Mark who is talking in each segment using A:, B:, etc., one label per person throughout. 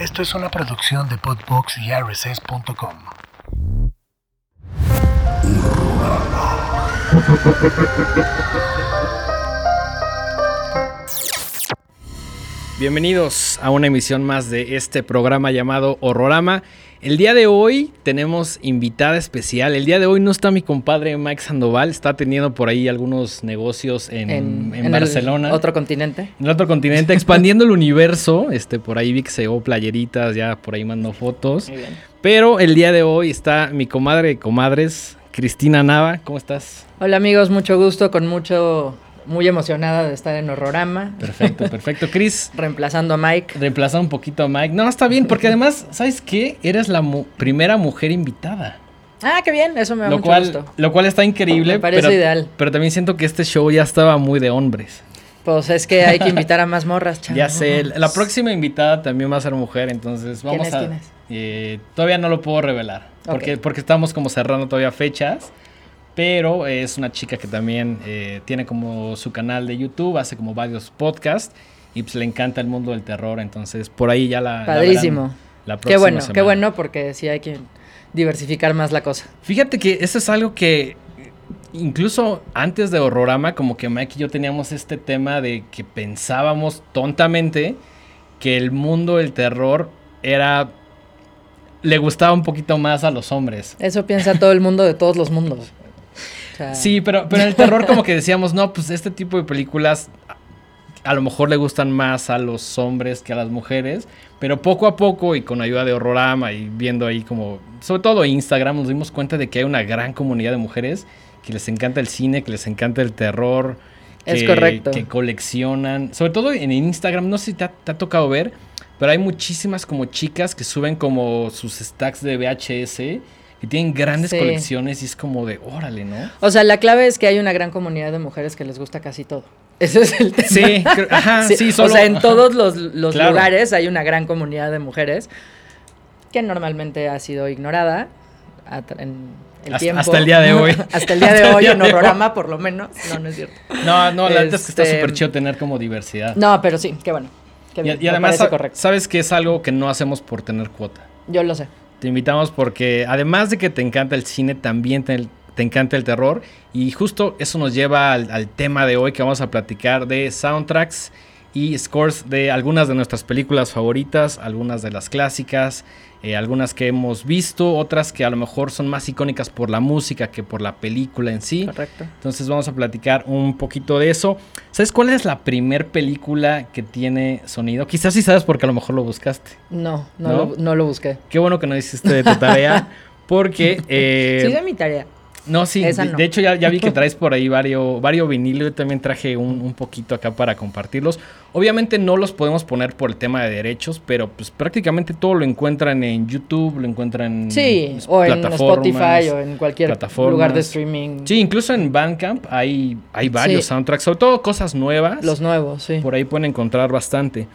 A: Esto es una producción de Podbox y RSS.com.
B: Bienvenidos a una emisión más de este programa llamado Horrorama. El día de hoy tenemos invitada especial. El día de hoy no está mi compadre Mike Sandoval, está teniendo por ahí algunos negocios en, en,
C: el
B: Barcelona.
C: otro continente.
B: En el otro continente, expandiendo el universo. Este, por ahí vi que se llevó playeritas, ya por ahí mandó fotos.
C: Muy bien.
B: Pero el día de hoy está mi comadre de comadres, Cristina Nava. ¿Cómo estás?
C: Hola amigos, mucho gusto, con mucho, muy emocionada de estar en Horrorama.
B: Perfecto, perfecto. Cris,
C: Reemplazando a Mike.
B: reemplaza un poquito a Mike. No, está bien, porque además, ¿sabes qué? Eres la mu- primera mujer invitada.
C: Ah, qué bien, eso me da
B: Lo
C: mucho
B: cual,
C: gusto.
B: lo cual está increíble.
C: Me parece
B: pero,
C: ideal.
B: Pero también siento que este show ya estaba muy de hombres.
C: Pues es que hay que invitar a más morras, chavos.
B: Ya sé, la próxima invitada también va a ser mujer, entonces
C: ¿Quién
B: vamos
C: es,
B: a...
C: quién es?
B: eh, todavía no lo puedo revelar, porque, porque estamos como cerrando todavía fechas, pero es una chica que también eh, tiene como su canal de YouTube, hace como varios podcasts y pues le encanta el mundo del terror, entonces por ahí ya la... la
C: Padrísimo.
B: verán la
C: Qué bueno, qué bueno, porque sí hay que diversificar más la cosa.
B: Fíjate que eso es algo que incluso antes de Horrorama, como que Mike y yo teníamos este tema de que pensábamos tontamente que el mundo del terror era... le gustaba un poquito más a los hombres.
C: Eso piensa todo el mundo de todos los mundos. Sea,
B: Sí, pero, pero en el terror como que decíamos, no, pues este tipo de películas a- lo mejor le gustan más a los hombres que a las mujeres, pero poco a poco y con ayuda de Horrorama y viendo ahí como, sobre todo Instagram, nos dimos cuenta de que hay una gran comunidad de mujeres que les encanta el cine, que les encanta el terror.
C: Es
B: que-
C: correcto.
B: Que coleccionan, sobre todo en Instagram, no sé si te ha, te ha tocado ver, pero hay muchísimas como chicas que suben como sus stacks de VHS y tienen grandes
C: Sí.
B: colecciones y es como de, órale, ¿no?
C: O sea, la clave es que hay una gran comunidad de mujeres que les gusta casi todo. Ese es el tema.
B: Sí, ajá, sí, solo-
C: o sea, en
B: ajá.
C: todos los, los
B: Claro.
C: lugares hay una gran comunidad de mujeres que normalmente ha sido ignorada en el
B: Hasta- el día de hoy.
C: hasta el día de hoy
B: día
C: en. Horrorama, por lo menos. No, no es cierto.
B: No, no, la neta es que está
C: Este-
B: súper chido tener como diversidad.
C: No, pero sí, qué bueno. Qué
B: y,
C: bien,
B: y
C: me
B: además,
C: correcto.
B: sabes que es algo que no hacemos por tener cuota.
C: Yo lo sé.
B: Te invitamos porque además de que te encanta el cine, también te, encanta el terror. Y justo eso nos lleva al tema de hoy que vamos a platicar de soundtracks y scores de algunas de nuestras películas favoritas, algunas de las clásicas, eh, algunas que hemos visto, otras que a lo mejor son más icónicas por la música que por la película en sí.
C: Correcto.
B: Entonces vamos a platicar un poquito de eso. ¿Sabes cuál es la primer película que tiene sonido? Quizás sí sabes porque a lo mejor lo buscaste.
C: No, no,
B: ¿No?
C: Lo, no lo busqué.
B: Qué bueno que no hiciste de tu tarea. Porque... eh,
C: sí, de mi tarea.
B: No, sí. De,
C: no.
B: de hecho, ya, ya vi que traes por ahí varios, varios vinilos. Yo también traje un, un poquito acá para compartirlos. Obviamente no los podemos poner por el tema de derechos, pero pues prácticamente todo lo encuentran en YouTube, lo encuentran en
C: Sí, o en. Spotify o en cualquier lugar de streaming.
B: Sí, incluso en Bandcamp hay, hay varios
C: Sí.
B: soundtracks, sobre todo cosas nuevas.
C: Los nuevos, sí.
B: Por ahí pueden encontrar bastante.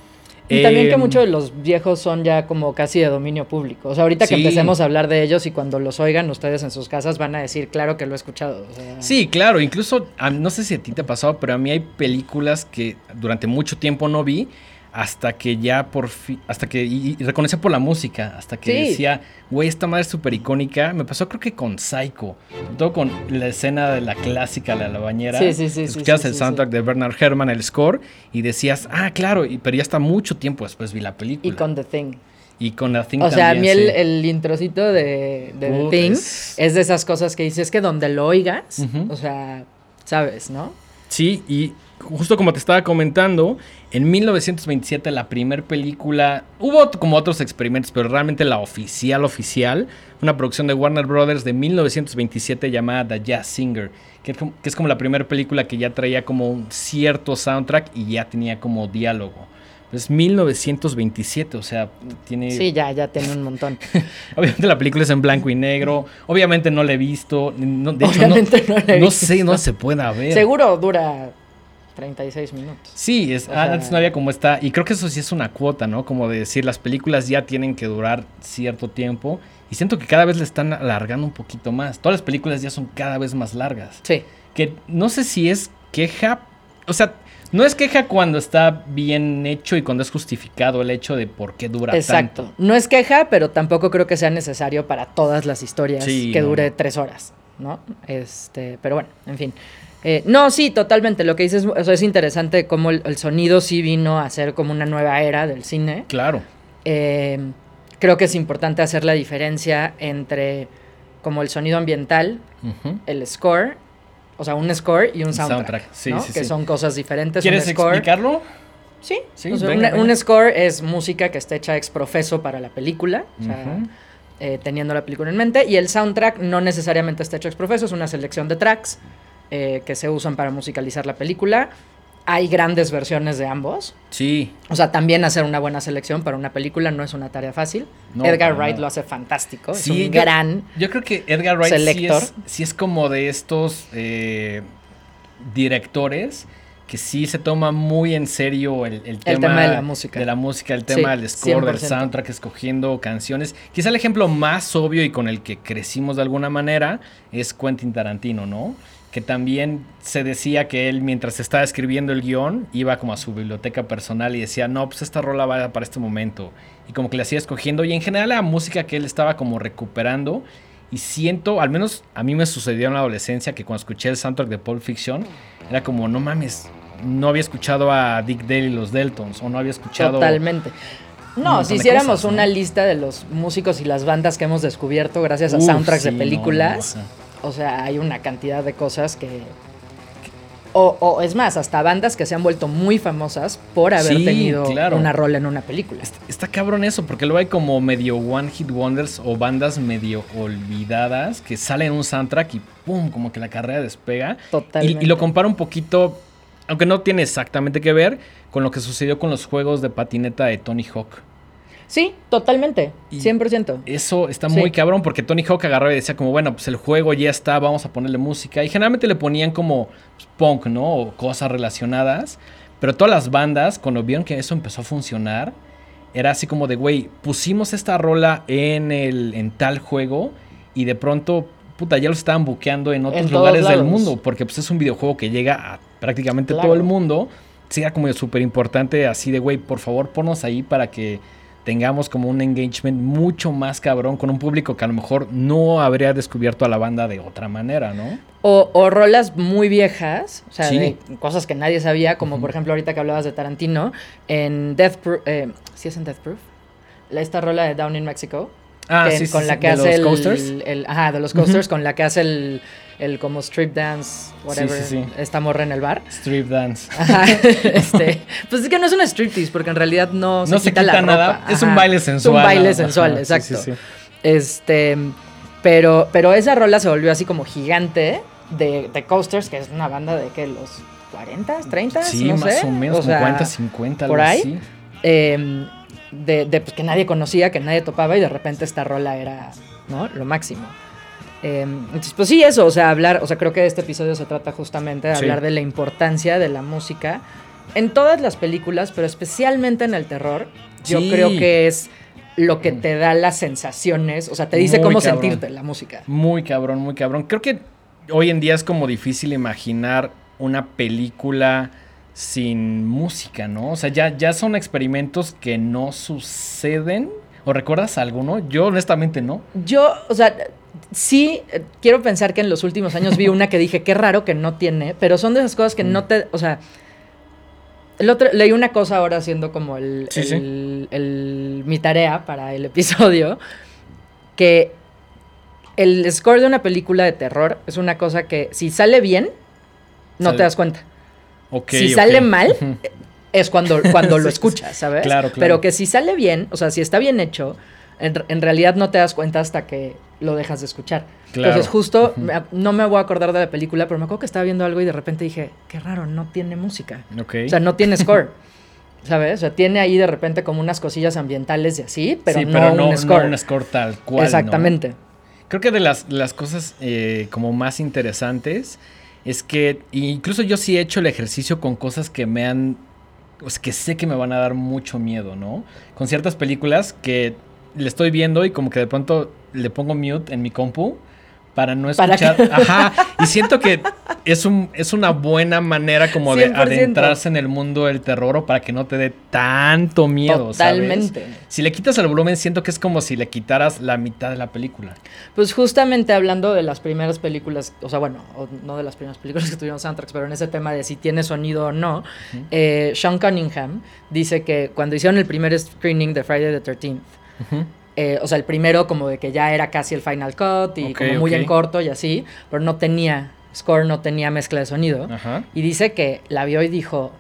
C: Y también que
B: Eh,
C: muchos de los viejos son ya como casi de dominio público. O sea, ahorita que empecemos a hablar de ellos y cuando los oigan ustedes en sus casas van a decir, claro que lo he escuchado. o sea,
B: Sí, claro, incluso no sé si a ti te ha pasado, pero a mí hay películas que durante mucho tiempo no vi hasta que ya por fin, hasta que, y, y reconocía por la música, hasta que
C: Sí.
B: decía, güey, esta madre es súper icónica. Me pasó creo que con Psycho, todo con la escena de la clásica, la la bañera.
C: Sí, sí, sí,
B: Escuchabas
C: sí,
B: el
C: sí,
B: soundtrack de Bernard Herrmann, el score, y decías, ah, claro, y- pero ya hasta mucho tiempo después vi la película.
C: Y con The Thing.
B: Y con la Thing
C: O sea, a mí el, el introcito de, de The Thing
B: es-
C: es... de esas cosas que dices que donde lo oigas, o sea, sabes, ¿no?
B: Sí, y justo como te estaba comentando, en 1927 la primer película, hubo como otros experimentos, pero realmente la oficial, oficial, una producción de Warner Brothers de 1927 llamada The Jazz Singer, que que es como la primera película que ya traía como un cierto soundtrack y ya tenía como diálogo. Es 1927, o sea, tiene...
C: Sí, ya, ya tiene un montón.
B: Obviamente la película es en blanco y negro, obviamente no la he visto, no- de hecho no,
C: Obviamente no la he
B: no
C: visto.
B: sé, no se pueda ver.
C: Seguro dura 36 minutos.
B: Sí, es,
C: sea-
B: antes no había como esta, y creo que eso sí es una cuota, ¿no? Como de decir, las películas ya tienen que durar cierto tiempo, y siento que cada vez le están alargando un poquito más. Todas las películas ya son cada vez más largas.
C: Sí.
B: Que no sé si es queja, o sea, No es queja cuando está bien hecho y cuando es justificado el hecho de por qué dura
C: Exacto.
B: tanto.
C: No es queja, pero tampoco creo que sea necesario para todas las historias
B: Sí,
C: que dure
B: no.
C: tres horas, ¿no? Este, pero bueno, en fin. Eh, no, sí, totalmente. Lo que dices o sea, es interesante cómo el, el sonido sí vino a ser como una nueva era del cine.
B: Claro.
C: Eh, creo que es importante hacer la diferencia entre como el sonido ambiental, el score, o sea, un score y un
B: Un
C: soundtrack,
B: soundtrack, sí,
C: ¿no?
B: sí,
C: que
B: sí.
C: son cosas diferentes.
B: ¿Quieres
C: un score,
B: explicarlo?
C: Sí, sea,
B: venga,
C: un score es música que está hecha ex profeso para la película, o sea,
B: Ujú.
C: eh, teniendo la película en mente, y el soundtrack no necesariamente está hecho ex profeso, es una selección de tracks eh, que se usan para musicalizar la película. Hay grandes versiones de ambos.
B: Sí.
C: O sea, también hacer una buena selección para una película no es una tarea fácil.
B: No,
C: Edgar Wright lo hace fantástico.
B: Sí,
C: es un
B: yo-
C: gran.
B: Yo creo que Edgar Wright sí es, sí es como de estos eh, directores que sí se toma muy en serio el, el tema,
C: tema de la música.
B: de la música, el
C: Sí,
B: tema del score, del
C: 100%.
B: soundtrack, escogiendo canciones. Quizá el ejemplo más obvio y con el que crecimos de alguna manera es Quentin Tarantino, ¿no? Que también se decía que él mientras estaba escribiendo el guion iba como a su biblioteca personal y decía, no, pues esta rola va para este momento. Y como que le hacía escogiendo y en general la música que él estaba como recuperando. Y siento, al menos a mí me sucedió en la adolescencia que cuando escuché el soundtrack de Pulp Fiction, era como, no mames, no había escuchado a Dick Dale y los Deltons, o no había escuchado...
C: Totalmente. No, si hiciéramos
B: cosas, ¿no?
C: una lista de los músicos y las bandas que hemos descubierto gracias a
B: Uf,
C: soundtracks
B: sí,
C: de películas,
B: no.
C: O sea, hay una cantidad de cosas que... O, o es más, hasta bandas que se han vuelto muy famosas por haber
B: Sí,
C: tenido
B: claro.
C: una rola en una película.
B: Está, está cabrón eso, porque luego hay como medio one hit wonders o bandas medio olvidadas que salen en un soundtrack y pum, como que la carrera despega. Y,
C: Totalmente.
B: y lo comparo un poquito, aunque no tiene exactamente que ver, con lo que sucedió con los juegos de patineta de Tony Hawk.
C: Sí, totalmente,
B: Y-
C: 100%.
B: Eso está
C: Sí.
B: muy cabrón porque Tony Hawk agarraba y decía como, bueno, pues el juego ya está, vamos a ponerle música. Y generalmente le ponían como pues, punk, ¿no? O cosas relacionadas. Pero todas las bandas, cuando vieron que eso empezó a funcionar, era así como de, güey, pusimos esta rola en, el, en tal juego y de pronto, puta, ya lo estaban buqueando en otros
C: En
B: lugares del mundo. Porque pues es un videojuego que llega a prácticamente
C: Claro.
B: todo el mundo. Sí, era como súper importante así de, güey, por favor, ponnos ahí para que tengamos como un engagement mucho más cabrón con un público que a lo mejor no habría descubierto a la banda de otra manera, ¿no?
C: O, o rolas muy viejas, o sea,
B: Sí.
C: de cosas que nadie sabía, como por ejemplo ahorita que hablabas de Tarantino, en Death Proof, eh, ¿sí es en Death Proof? La- Esta rola de Down in Mexico,
B: Ah,
C: que-
B: sí,
C: con
B: sí,
C: la que
B: de
C: hace
B: los
C: el,
B: coasters.
C: el- ajá, de los coasters, con la que hace el, el como strip dance, whatever,
B: sí, sí.
C: esta morra en el bar.
B: Strip dance.
C: Ajá, este, pues es que no es un striptease, porque en realidad no,
B: No se
C: quita, la
B: nada,
C: ropa.
B: es un baile
C: Es
B: sensual,
C: un baile sensual,
B: Ajá,
C: exacto. Este, pero, pero esa rola se volvió así como gigante de, de Coasters, que es una banda de que los 40, 30,
B: Sí,
C: no
B: más
C: sé.
B: o menos,
C: O sea,
B: 50, 50,
C: por
B: algo
C: ahí.
B: así.
C: eh, de, de, pues, que nadie conocía, que nadie topaba y de repente esta rola era, ¿no? Lo máximo. Eh, entonces, pues sí, eso, o sea, hablar, o sea, creo que este episodio se trata justamente de
B: Sí.
C: hablar de la importancia de la música en todas las películas, pero especialmente en el terror. Yo creo que es lo que te da las sensaciones, o sea, te dice
B: Muy
C: cómo
B: cabrón.
C: sentirte la música.
B: Muy cabrón, muy cabrón. Creo que hoy en día es como difícil imaginar una película sin música, ¿no? O sea, ya, ya son experimentos que no suceden. ¿O recuerdas alguno? Yo honestamente no.
C: Yo, o sea, sí, eh, quiero pensar que en los últimos años vi una que dije, qué raro que no tiene, pero son de esas cosas que
B: Mm.
C: no te, o sea, el otro, leí una cosa ahora haciendo como el,
B: Sí, sí.
C: el- el- mi tarea para el episodio, que el score de una película de terror es una cosa que si sale bien, no
B: Sale-
C: te das cuenta. Si sale mal,
B: Ujú.
C: es cuando, cuando lo escuchas, ¿sabes?
B: Claro, claro.
C: Pero que si sale bien, o sea, si está bien hecho, en, en realidad no te das cuenta hasta que lo dejas de escuchar.
B: Claro.
C: Entonces, justo, no me voy a acordar de la película, pero me acuerdo que estaba viendo algo y de repente dije, qué raro, no tiene música. O sea, no tiene score. ¿Sabes? O sea, tiene ahí de repente como unas cosillas ambientales y así, pero,
B: sí,
C: no,
B: pero no,
C: un
B: no
C: score.
B: un score tal cual. ¿no?
C: Exactamente.
B: Creo que de las, las cosas eh, como más interesantes es que incluso yo sí he hecho el ejercicio con cosas que me han, sea, que sé que me van a dar mucho miedo, ¿no? Con ciertas películas que le estoy viendo y como que de pronto le pongo mute en mi compu para no
C: Para
B: escuchar.
C: que-
B: Ajá. Y siento que es un es una buena manera como de
C: 100%.
B: adentrarse en el mundo del terror o para que no te dé tanto miedo. ¿sabes?
C: Totalmente.
B: Si le quitas el volumen, siento que es como si le quitaras la mitad de la película.
C: Pues justamente hablando de las primeras películas, o sea, bueno, no de las primeras películas que tuvieron soundtracks, pero en ese tema de si tiene sonido o no, eh, Sean Cunningham dice que cuando hicieron el primer screening de Friday the 13th, Eh, o sea, el primero como de que ya era casi el final cut y como muy en corto y así, pero no tenía score, no tenía mezcla de sonido.
B: Ajá.
C: Y dice que la vio y dijo,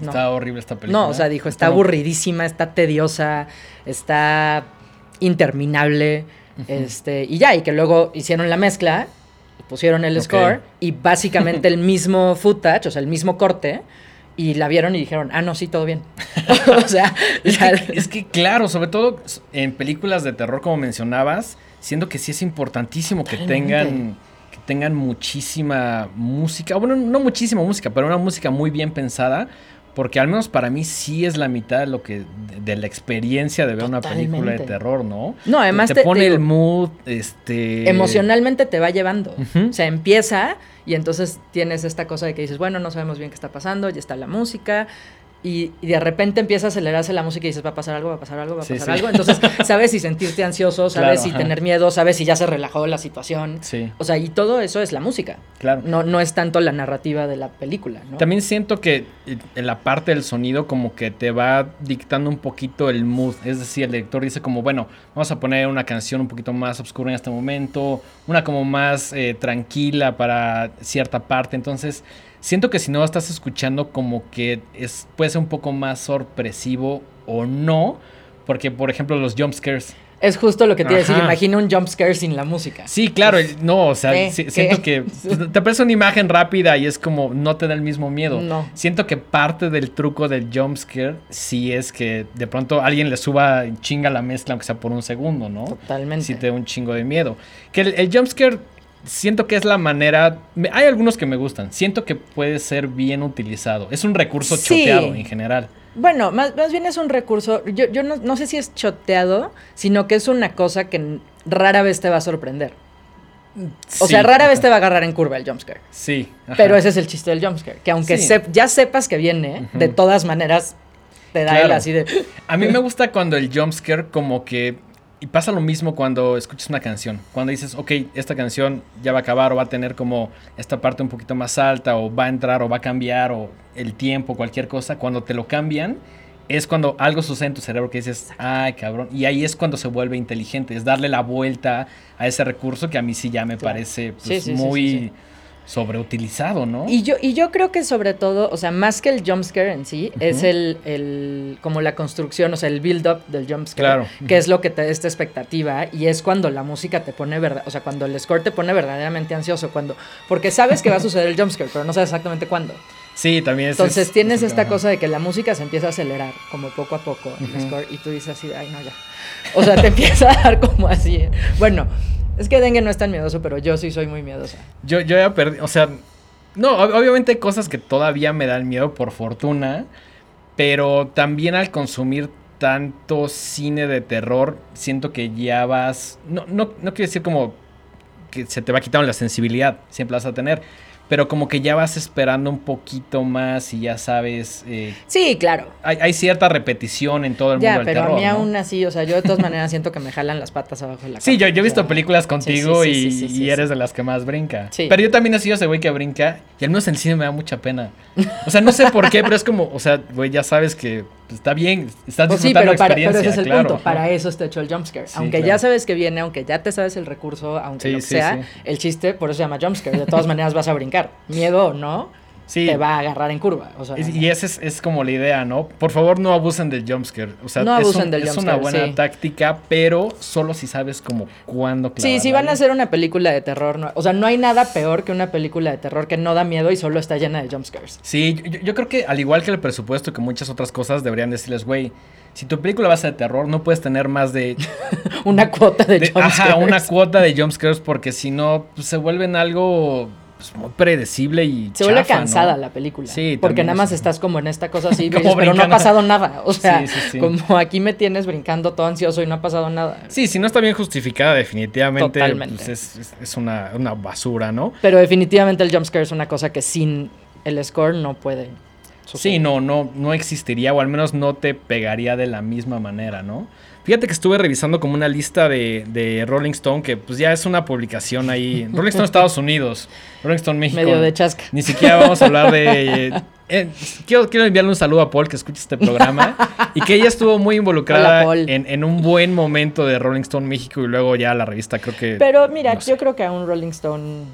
C: no,
B: Está horrible esta película.
C: no, o sea, dijo, está aburridísima, está tediosa, está interminable, este, y ya, y que luego hicieron la mezcla, pusieron el score, y básicamente el mismo footage, o sea, el mismo corte, y la vieron y dijeron, ah, no, sí, todo bien. o sea,
B: Es que, es que, claro, sobre todo en películas de terror, como mencionabas, siento que sí es importantísimo que tengan, que tengan muchísima música. Bueno, no muchísima música, pero una música muy bien pensada. Porque al menos para mí sí es la mitad de lo que de, de la experiencia de ver una película de terror, ¿no?
C: No, además
B: te,
C: te-
B: pone
C: te
B: el mood, este
C: emocionalmente te va llevando. O sea, empieza y entonces tienes esta cosa de que dices, bueno, no sabemos bien qué está pasando, ya está la música. Y, y de repente empieza a acelerarse la música y dices, va a pasar algo, va a pasar algo, va a pasar
B: sí.
C: algo. Entonces, sabes si sentirte ansioso, sabes
B: Claro,
C: si
B: ajá.
C: tener miedo, sabes si ya se relajó la situación.
B: Sí,
C: O sea, y todo eso es la música.
B: claro.
C: No, no es tanto la narrativa de la película, ¿no?
B: También siento que eh, en la parte del sonido como que te va dictando un poquito el mood. Es decir, el director dice como, bueno, vamos a poner una canción un poquito más oscura en este momento, una como más eh, tranquila para cierta parte. Entonces, siento que si no estás escuchando como que es, puede ser un poco más sorpresivo o no. Porque, por ejemplo, los jump scares.
C: Es justo lo que te iba a decir. Imagina un jump scare sin la música.
B: Sí, claro, no, o sea,
C: ¿Qué?
B: si-
C: ¿Qué?
B: siento que te aparece una imagen rápida y es como no te da el mismo miedo.
C: No.
B: Siento que parte del truco del jumpscare sí es que de pronto alguien le suba chinga la mezcla, aunque sea por un segundo, ¿no?
C: Totalmente.
B: Sí te da un chingo de miedo. Que el, el jumpscare siento que es la manera... hay algunos que me gustan. Siento que puede ser bien utilizado. Es un recurso
C: Sí.
B: choteado en general.
C: Bueno, más, más bien es un recurso, yo, yo no, no sé si es choteado, sino que es una cosa que rara vez te va a sorprender. O
B: Sí,
C: sea, rara vez te va a agarrar en curva el jumpscare.
B: Sí. ajá.
C: Pero ese es el chiste del jumpscare, que aunque
B: Sí.
C: ya sepas que viene, de todas maneras te da el así de...
B: A mí me gusta cuando el jumpscare como que... Y pasa lo mismo cuando escuchas una canción. Cuando dices, ok, esta canción ya va a acabar o va a tener como esta parte un poquito más alta o va a entrar o va a cambiar o el tiempo, cualquier cosa. Cuando te lo cambian, es cuando algo sucede en tu cerebro que dices, ay, cabrón. Y ahí es cuando se vuelve inteligente. Es darle la vuelta a ese recurso que a mí sí ya me
C: Claro.
B: parece pues,
C: sí, sí,
B: muy
C: sí.
B: Sobreutilizado, ¿no?
C: Y yo, y yo creo que sobre todo, o sea, más que el jumpscare en sí, es el, el, como la construcción, o sea, el build-up del jumpscare,
B: Claro.
C: que es lo que te da esta expectativa, y es cuando la música te pone verdad, o sea, cuando el score te pone verdaderamente ansioso, cuando, porque sabes que va a suceder el jumpscare, pero no sabes exactamente cuándo.
B: Sí, también es...
C: Entonces
B: es-
C: tienes
B: es-
C: esta cosa de que la música se empieza a acelerar, como poco a poco, el
B: Ujú.
C: score, y tú dices así, ay, no, ya. O sea, te empieza a dar como así. Bueno, es que Dengue no es tan miedoso, pero yo sí soy muy miedosa.
B: Yo, yo ya perdí, o sea, no, ob- obviamente hay cosas que todavía me dan miedo por fortuna, pero también al consumir tanto cine de terror, siento que ya vas, no, no, no quiero decir como que se te va quitando la sensibilidad, siempre vas a tener, pero como que ya vas esperando un poquito más y ya sabes, eh,
C: Sí, claro.
B: hay, hay cierta repetición en todo el
C: Ya,
B: mundo del
C: pero
B: terror.
C: a mí
B: ¿no?
C: aún así, o sea, yo de todas maneras siento que me jalan las patas abajo de la
B: Sí,
C: cama.
B: yo, yo he visto películas contigo
C: sí, sí,
B: y,
C: sí, sí, sí,
B: y
C: sí.
B: eres de las que más brinca.
C: Sí.
B: Pero yo también he sido ese güey que brinca y al menos en el cine me da mucha pena. O sea, no sé por qué, pero es como, o sea, güey, ya sabes que está bien, estás
C: Pues sí,
B: disfrutando
C: pero,
B: la
C: para, pero
B: experiencia,
C: ese es el
B: claro.
C: punto. Para eso está hecho el jumpscare.
B: Sí,
C: aunque ya sabes que viene, aunque ya te sabes el recurso, aunque
B: Sí,
C: lo que
B: sí,
C: sea,
B: sí.
C: el chiste, por eso se llama jumpscare. De todas maneras vas a brincar. Miedo o no,
B: Sí.
C: te va a agarrar en curva. O sea,
B: Y, y esa es, es como la idea, ¿no? Por favor, no abusen del jumpscare. O sea,
C: No
B: es,
C: abusen
B: un-
C: del
B: es una buena
C: sí.
B: táctica, pero solo si sabes como cuándo
C: Sí,
B: clavarla,
C: si van a hacer una película de terror, no- o sea, no hay nada peor que una película de terror que no da miedo y solo está llena de jumpscares.
B: Sí, yo, yo creo que al igual que el presupuesto y que muchas otras cosas deberían decirles, güey, si tu película va a ser de terror, no puedes tener más de
C: Una cuota de,
B: de-
C: jumpscares.
B: ajá, una cuota de jumpscares porque si no pues, se vuelven algo pues, muy predecible y
C: Se vuelve cansada la película.
B: Sí,
C: Porque nada más estás como en esta cosa así, dices, pero no ha pasado nada. O sea,
B: Sí, sí, sí.
C: como aquí me tienes brincando todo ansioso y no ha pasado nada.
B: Sí, si no está bien justificada, definitivamente
C: Totalmente.
B: pues, es, es- es una, una basura, ¿no?
C: Pero definitivamente el jumpscare es una cosa que sin el score no puede suceder.
B: Sí, no, no, no existiría, o al menos no te pegaría de la misma manera, ¿no? Fíjate que estuve revisando como una lista de, de Rolling Stone, que pues ya es una publicación ahí. Rolling Stone Estados Unidos, Rolling Stone México.
C: Medio de chasca.
B: Ni siquiera vamos a hablar de... eh, quiero, quiero enviarle un saludo a Paul que escucha este programa y que ella estuvo muy involucrada
C: Hola,
B: en, en un buen momento de Rolling Stone México y luego ya la revista creo que...
C: Pero mira,
B: no sé.
C: yo creo que a un Rolling Stone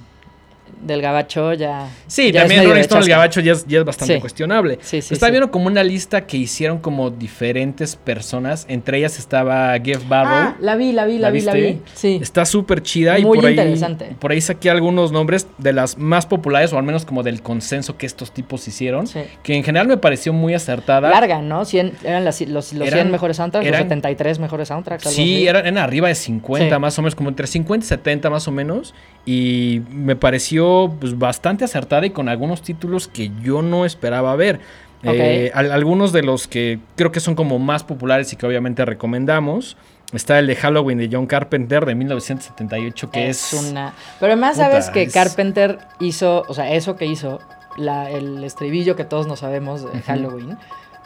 C: del gabacho ya.
B: Sí,
C: ya
B: también Rolling Stone el
C: chasca.
B: gabacho ya es, ya es bastante
C: Sí.
B: cuestionable.
C: Sí, sí,
B: Está viendo como una lista que hicieron como diferentes personas. Entre ellas estaba Jeff Barrow.
C: Ah, la vi, la vi, la,
B: ¿La
C: vi, la vi. Sí.
B: Está súper chida y
C: Muy
B: por ahí,
C: interesante.
B: por ahí saqué algunos nombres de las más populares o al menos como del consenso que estos tipos hicieron.
C: Sí.
B: Que en general me pareció muy acertada.
C: Larga, ¿no? 100, eran las- los, los
B: Eran-
C: 100 mejores soundtracks,
B: eran-
C: los 73 mejores soundtracks. algo
B: Sí,
C: así.
B: eran, eran arriba de 50
C: Sí.
B: más o menos, como entre 50 y 70 más o menos. Y me pareció pues, bastante acertada y con algunos títulos que yo no esperaba ver. Eh, al- algunos de los que creo que son como más populares y que obviamente recomendamos. Está el de Halloween de John Carpenter de 1978, que es...
C: una. Pero además,
B: Puta,
C: sabes que
B: es-
C: Carpenter hizo, o sea, eso que hizo, la, el estribillo que todos nos sabemos de Halloween,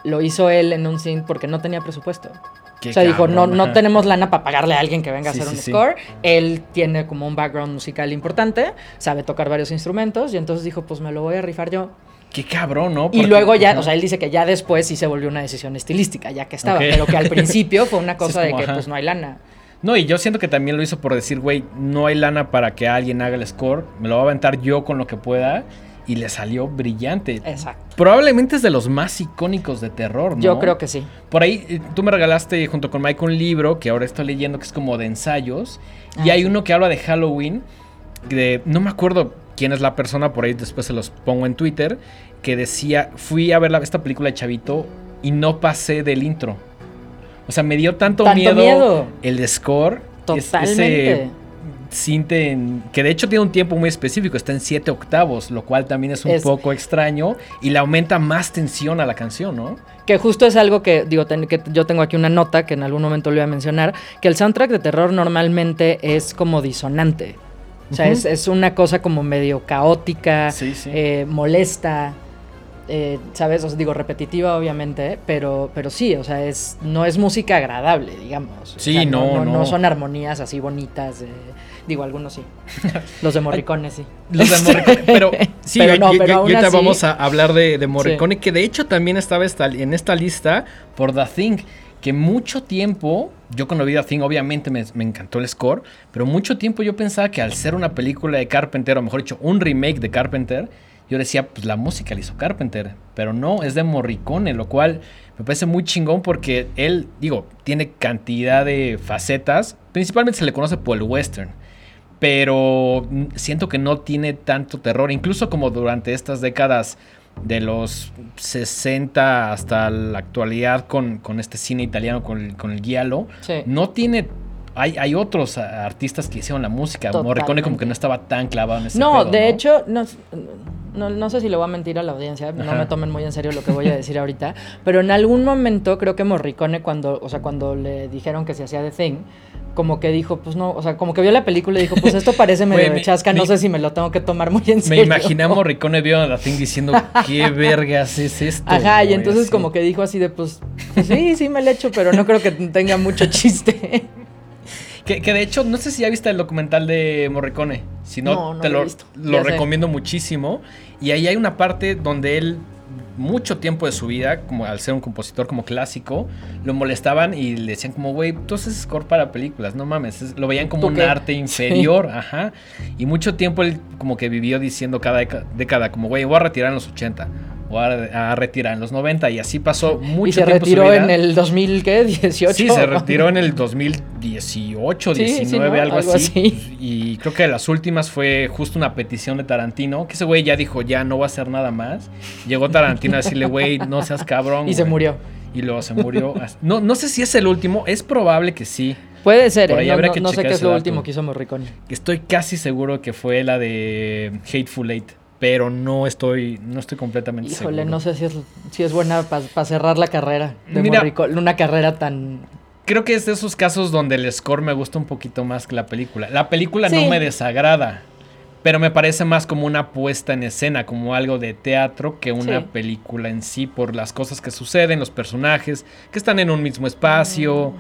C: lo hizo él en un synth porque no tenía presupuesto.
B: Qué
C: o sea, dijo, no, no tenemos lana para pagarle a alguien que venga
B: Sí,
C: a hacer
B: sí,
C: un
B: sí.
C: score. Él tiene como un background musical importante, sabe tocar varios instrumentos y entonces dijo, pues me lo voy a rifar yo.
B: Qué cabrón, ¿no?
C: Y luego ya,
B: ajá.
C: o sea, él dice que ya después sí se volvió una decisión estilística, ya que estaba, pero que al principio fue una cosa de que
B: ajá.
C: pues no hay lana.
B: No, y yo siento que también lo hizo por decir, güey, no hay lana para que alguien haga el score, me lo voy a aventar yo con lo que pueda. Y le salió brillante.
C: Exacto.
B: Probablemente es de los más icónicos de terror, ¿no?
C: Yo creo que sí.
B: Por ahí eh, tú me regalaste junto con Mike un libro que ahora estoy leyendo que es como de ensayos. y
C: Ah,
B: hay
C: sí.
B: uno que habla de Halloween. De, no me acuerdo quién es la persona, por ahí después se los pongo en Twitter. Que decía, fui a ver la- esta película de Chavito y no pasé del intro. O sea, me dio tanto,
C: Tanto
B: miedo,
C: miedo.
B: el score.
C: Totalmente.
B: ese cinte en- que de hecho tiene un tiempo muy específico, está en 7 octavos, lo cual también es un
C: Es-
B: poco extraño y le aumenta más tensión a la canción, ¿no?
C: Que justo es algo que, digo, ten- que yo tengo aquí una nota que en algún momento le voy a mencionar, que el soundtrack de terror normalmente es como disonante. O sea, es, es una cosa como medio caótica,
B: Sí, sí.
C: eh, molesta, eh, ¿sabes? O sea, digo, repetitiva obviamente, pero, pero sí, o sea, es, no es música agradable, digamos. O
B: Sí, no, no.
C: no son armonías así bonitas. eh, digo, algunos sí. Los de Morricone sí.
B: Los de Morricone, pero sí,
C: Pero no, aún así-
B: vamos a hablar de, de Morricone, que de hecho también estaba esta- en esta lista por The Thing, que mucho tiempo, yo cuando vi The Thing obviamente me, me encantó el score, pero mucho tiempo yo pensaba que al ser una película de Carpenter, o mejor dicho, un remake de Carpenter, yo decía, pues la música la hizo Carpenter, pero no, es de Morricone, lo cual me parece muy chingón porque él, digo, tiene cantidad de facetas, principalmente se le conoce por el western pero siento que no tiene tanto terror, incluso como durante estas décadas de los 60 hasta la actualidad con, con este cine italiano, con el, con el giallo,
C: Sí.
B: no tiene... Hay, hay otros artistas que hicieron la música. Morricone como que no estaba tan clavado en ese
C: No,
B: pedo,
C: de
B: ¿no?
C: hecho, no, no, no sé si le voy a mentir a la audiencia, no me tomen muy en serio lo que voy a decir ahorita, pero en algún momento creo que Morricone cuando, o sea, cuando le dijeron que se hacía The Thing, como que dijo, pues no, o sea, como que vio la película y dijo, pues esto parece medio de
B: me-
C: chasca, no
B: me-
C: sé si me lo tengo que tomar muy en
B: Me
C: serio.
B: imaginé a Morricone vio a The Thing diciendo, ¿qué vergas es esto?
C: Ajá, y
B: güey?"
C: entonces
B: Así.
C: como que dijo así de, pues, pues sí, sí me lo echo, pero no creo que tenga mucho chiste.
B: Que, que de hecho, no sé si ya viste el documental de Morricone. Si no,
C: No, no
B: te
C: lo he visto.
B: recomiendo muchísimo. Y ahí hay una parte donde él, mucho tiempo de su vida, como al ser un compositor como clásico, lo molestaban y le decían como, güey, tú haces score para películas, no mames. Es- lo veían como
C: ¿Tú
B: un
C: qué?
B: arte inferior, ajá. Y mucho tiempo él como que vivió diciendo cada década, como, güey, voy a retirar en los 80. Voy a, a retirar en los 90. Y así pasó mucho
C: y se
B: tiempo su
C: retiró
B: vida.
C: en el 2000, ¿qué? 18.
B: Sí, se retiró en el 2018,
C: Sí, sí,
B: 19,
C: ¿no?
B: algo,
C: Algo
B: así.
C: así.
B: Y creo que de las últimas fue justo una petición de Tarantino, que ese güey ya dijo, ya no va a hacer nada más. Llegó Tarantino a decirle, güey, no seas cabrón.
C: Y se
B: güey".
C: murió.
B: Y luego se murió. No, no sé si es el último, es probable que sí.
C: Puede ser,
B: Por
C: ¿eh?
B: ahí
C: No,
B: habría
C: no-
B: que
C: no sé qué es lo
B: dato.
C: último que hizo Morricone.
B: Estoy casi seguro que fue la de Hateful Eight, pero no estoy, no estoy completamente
C: Híjole,
B: seguro.
C: no sé si es, si es buena para cerrar la carrera de
B: Mira.
C: Morricone. Una carrera tan...
B: Creo que es de esos casos donde el score me gusta un poquito más que la película. La película
C: Sí.
B: no me desagrada, pero me parece más como una puesta en escena, como algo de teatro que una
C: Sí.
B: película en sí, por las cosas que suceden, los personajes, que están en un mismo espacio.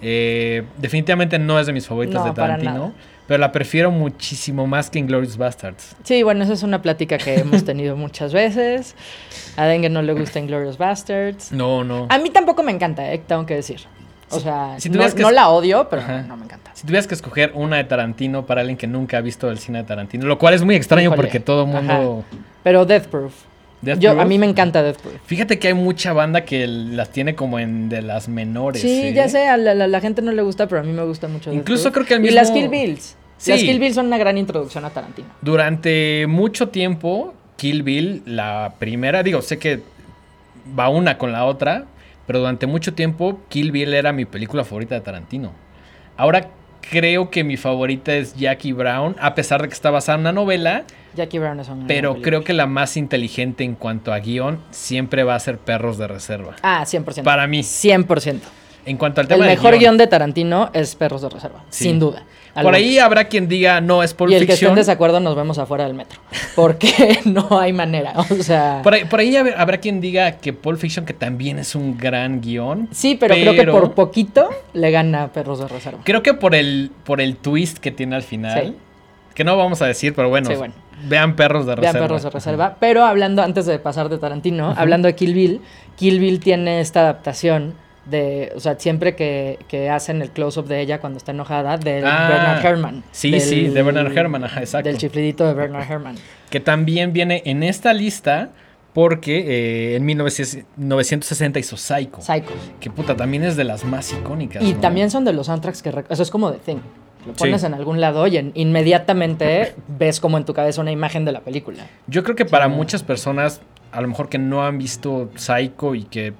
B: Eh, definitivamente no es de mis favoritos
C: Mm. No,
B: de
C: para
B: Tarantino,
C: nada.
B: Pero la prefiero muchísimo más que Inglourious Bastards.
C: Sí, bueno, esa es una plática que hemos tenido muchas veces. A Dengue no le gusta Inglorious Bastards.
B: No, no.
C: A mí tampoco me encanta, eh, tengo que decir. O sea,
B: si
C: no,
B: que
C: la odio, pero
B: Ajá.
C: no me encanta.
B: Si tuvieras que escoger una de Tarantino para alguien que nunca ha visto el cine de Tarantino, lo cual es muy extraño
C: Híjole,
B: porque todo el mundo...
C: Pero Death Proof.
B: Death
C: Yo, a mí me encanta Death Proof.
B: Fíjate que hay mucha banda que las tiene como en de las menores.
C: Sí,
B: ¿eh?
C: ya sé, a la, la- la gente no le gusta, pero a mí me gusta mucho. Death
B: Incluso
C: Proof.
B: creo que al
C: Y las
B: mismo-
C: Kill Bills.
B: Sí.
C: Las Kill Bills son una gran introducción a Tarantino.
B: Durante mucho tiempo, Kill Bill, la primera, digo, sé que va una con la otra, pero durante mucho tiempo Kill Bill era mi película favorita de Tarantino. Ahora creo que mi favorita es Jackie Brown, a pesar de que está basada en una novela,
C: Jackie Brown es una
B: pero creo que la más inteligente en cuanto a guion siempre va a ser Perros de Reserva.
C: Ah, 100%.
B: Para mí.
C: 100%.
B: En cuanto al
C: El
B: tema del
C: mejor guion de Tarantino es Perros de Reserva,
B: Sí.
C: sin duda.
B: Por ahí habrá quien diga, no, es Pulp
C: Y el que esté en
B: Fiction.
C: desacuerdo nos vemos afuera del metro. Porque no hay manera. O sea.
B: Por ahí, por ahí hab- habrá quien diga que Pulp Fiction, que también es un gran guion.
C: Sí, pero, creo que por poquito le gana a Perros de Reserva.
B: Creo que por el, por el twist que tiene al final.
C: Sí.
B: Que no vamos a decir, pero bueno.
C: Sí, bueno.
B: Vean Perros de
C: Vean
B: Reserva.
C: Perros de Reserva. Pero hablando, antes de pasar de Tarantino, hablando de Kill Bill, Kill Bill tiene esta adaptación de, o sea, siempre que, que hacen el close-up de ella cuando está enojada, de
B: Ah,
C: Bernard Herrmann.
B: sí,
C: Del-
B: sí, de Bernard Herrmann, ajá, exacto.
C: Del chiflidito de Bernard Herrmann.
B: Que también viene en esta lista porque eh, en 1900 1960 hizo Psycho.
C: Psycho.
B: Que puta, también es de las más icónicas.
C: Y
B: ¿no?
C: también son de los soundtracks que... Eso es como The Thing. Lo
B: Sí.
C: pones en algún lado y en- inmediatamente ves como en tu cabeza una imagen de la película.
B: Yo creo que para
C: Sí.
B: muchas personas, a lo mejor que no han visto Psycho y que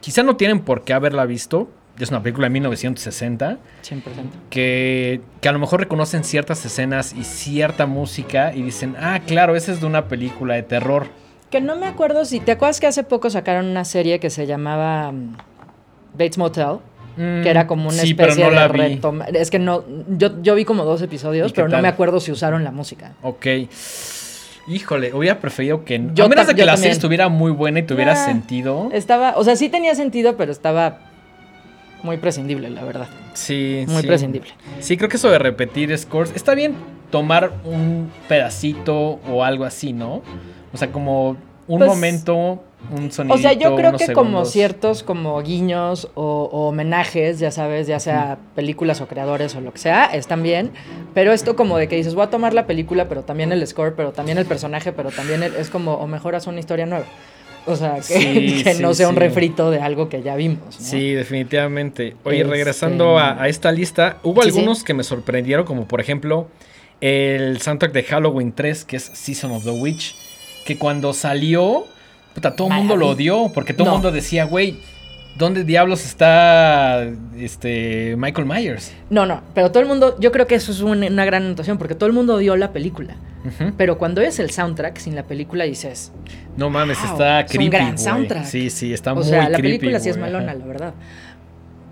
B: quizá no tienen por qué haberla visto, es una película de 1960,
C: 100%.
B: que, que a lo mejor reconocen ciertas escenas y cierta música y dicen, ah, claro, esa es de una película de terror.
C: Que no me acuerdo si... ¿Te acuerdas que hace poco sacaron una serie que se llamaba mm, Bates Motel? Que era como una
B: Mm, Sí, pero
C: especie
B: no la
C: de retoma- Es que no... Yo, yo vi como dos episodios,
B: ¿Y qué
C: pero no
B: tal?
C: me acuerdo si usaron la música.
B: Ok. Híjole, hubiera preferido que...
C: Yo
B: a menos de que la serie estuviera muy buena y tuviera
C: Nah.
B: sentido.
C: Estaba... O sea, sí tenía sentido, pero estaba muy prescindible, la verdad.
B: Sí,
C: Muy
B: sí.
C: prescindible.
B: Sí, creo que eso de repetir scores. Está bien tomar un pedacito o algo así, ¿no? O sea, como un
C: Pues,
B: momento, un sonido.
C: O sea, yo creo que como ciertos como guiños o, o homenajes, ya sabes, ya sea películas o creadores o lo que sea, están bien. Pero esto como de que dices, voy a tomar la película, pero también el score, pero también el personaje, pero también el- es como, o mejoras una historia nueva. O sea, que,
B: Sí,
C: que
B: sí,
C: no sea un refrito de algo que ya vimos. ¿no?
B: Sí, definitivamente. Oye,
C: Este-
B: regresando a, a esta lista, hubo algunos que me sorprendieron, como por ejemplo el soundtrack de Halloween 3, que es Season of the Witch, que cuando salió, puta, todo el mundo lo odió, porque todo el
C: No.
B: mundo decía, güey, ¿dónde diablos está este Michael Myers?
C: No, no, pero todo el mundo, yo creo que eso es un- una gran anotación, porque todo el mundo odió la película.
B: Ujú.
C: Pero cuando es el soundtrack sin la película dices,
B: No mames,
C: Wow,
B: está
C: es un
B: creepy.
C: gran soundtrack.
B: Sí, sí, está
C: o
B: muy
C: sea, la
B: creepy,
C: película sí es malona, la verdad.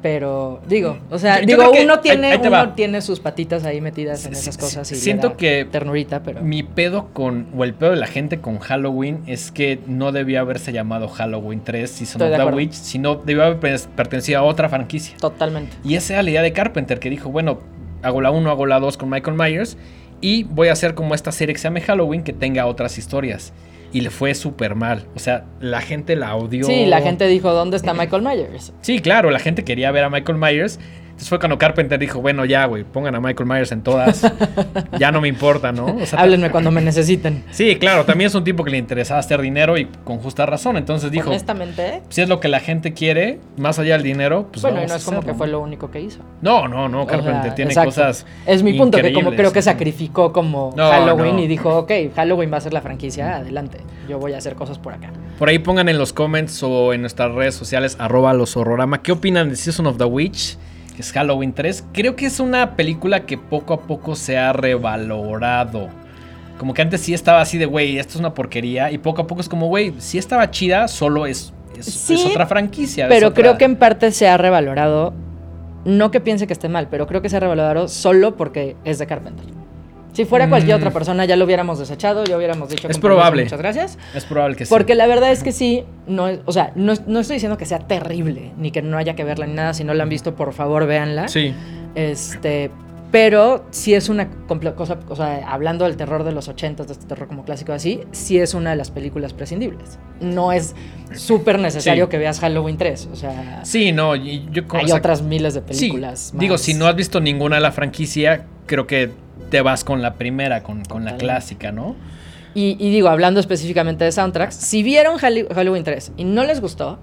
C: Pero, digo, o sea,
B: Yo-
C: digo, uno tiene,
B: ahí
C: uno tiene sus patitas ahí metidas en esas cosas y le
B: Siento
C: da
B: que
C: ternurita, pero
B: Mi pedo con, o el pedo de la gente con Halloween es que no debió haberse llamado Halloween 3 Season
C: Estoy
B: of
C: de
B: the. Witch, sino debió haber per- pertenecido a otra franquicia.
C: totalmente.
B: Y esa era la idea de Carpenter, que dijo, bueno, hago la 1, hago la 2 con Michael Myers y voy a hacer como esta serie que se llame Halloween que tenga otras historias. Y le fue súper mal. O sea, la gente la odió.
C: Sí, la gente dijo, ¿dónde está Michael Myers?
B: Sí, claro, la gente quería ver a Michael Myers. Entonces fue cuando Carpenter dijo, bueno, ya, güey, pongan a Michael Myers en todas. ya no me importa, ¿no? O sea,
C: Háblenme cuando me necesiten.
B: Sí, claro, también es un tipo que le interesaba hacer dinero y con justa razón. Entonces dijo,
C: Honestamente,
B: si es lo que la gente quiere, más allá del dinero, pues
C: bueno, y no
B: a
C: es como que fue lo único que hizo.
B: No, no, no,
C: O
B: Carpenter
C: sea,
B: tiene
C: exacto.
B: cosas
C: Es mi punto, que como creo que sacrificó como
B: No,
C: Halloween
B: no.
C: y dijo, ok, Halloween va a ser la franquicia, adelante. Yo voy a hacer cosas por acá.
B: Por ahí pongan en los comments o en nuestras redes sociales, arroba los horrorama, ¿qué opinan de Season of the Witch? Que es Halloween 3. Creo que es una película que poco a poco se ha revalorado. Como que antes sí estaba así de, güey, esto es una porquería. Y poco a poco es como, güey, sí estaba chida, solo es, es,
C: Sí,
B: es otra franquicia.
C: Pero
B: otra-
C: creo que en parte se ha revalorado. No que piense que esté mal, pero creo que se ha revalorado solo porque es de Carpenter. Si fuera cualquier
B: Mm.
C: otra persona, ya lo hubiéramos desechado, ya hubiéramos dicho
B: Es probable.
C: Muchas gracias.
B: Es probable que sí.
C: Porque la verdad es que sí, no o sea, no, no estoy diciendo que sea terrible, ni que no haya que verla ni nada. Si no la han visto, por favor, véanla.
B: Sí.
C: Este, pero sí es una cosa, o sea, hablando del terror de los 80, de este terror como clásico así, sí es una de las películas prescindibles. No es súper necesario
B: Sí.
C: que veas Halloween 3, o sea,
B: Sí, no, y yo como-
C: hay
B: o sea,
C: otras miles de
B: Sí,
C: películas.
B: digo,
C: más.
B: si no has visto ninguna de la franquicia, creo que te vas con la primera, con, con la clásica, ¿no?
C: Y, y digo, hablando específicamente de soundtracks, si vieron Halloween 3 y no les gustó,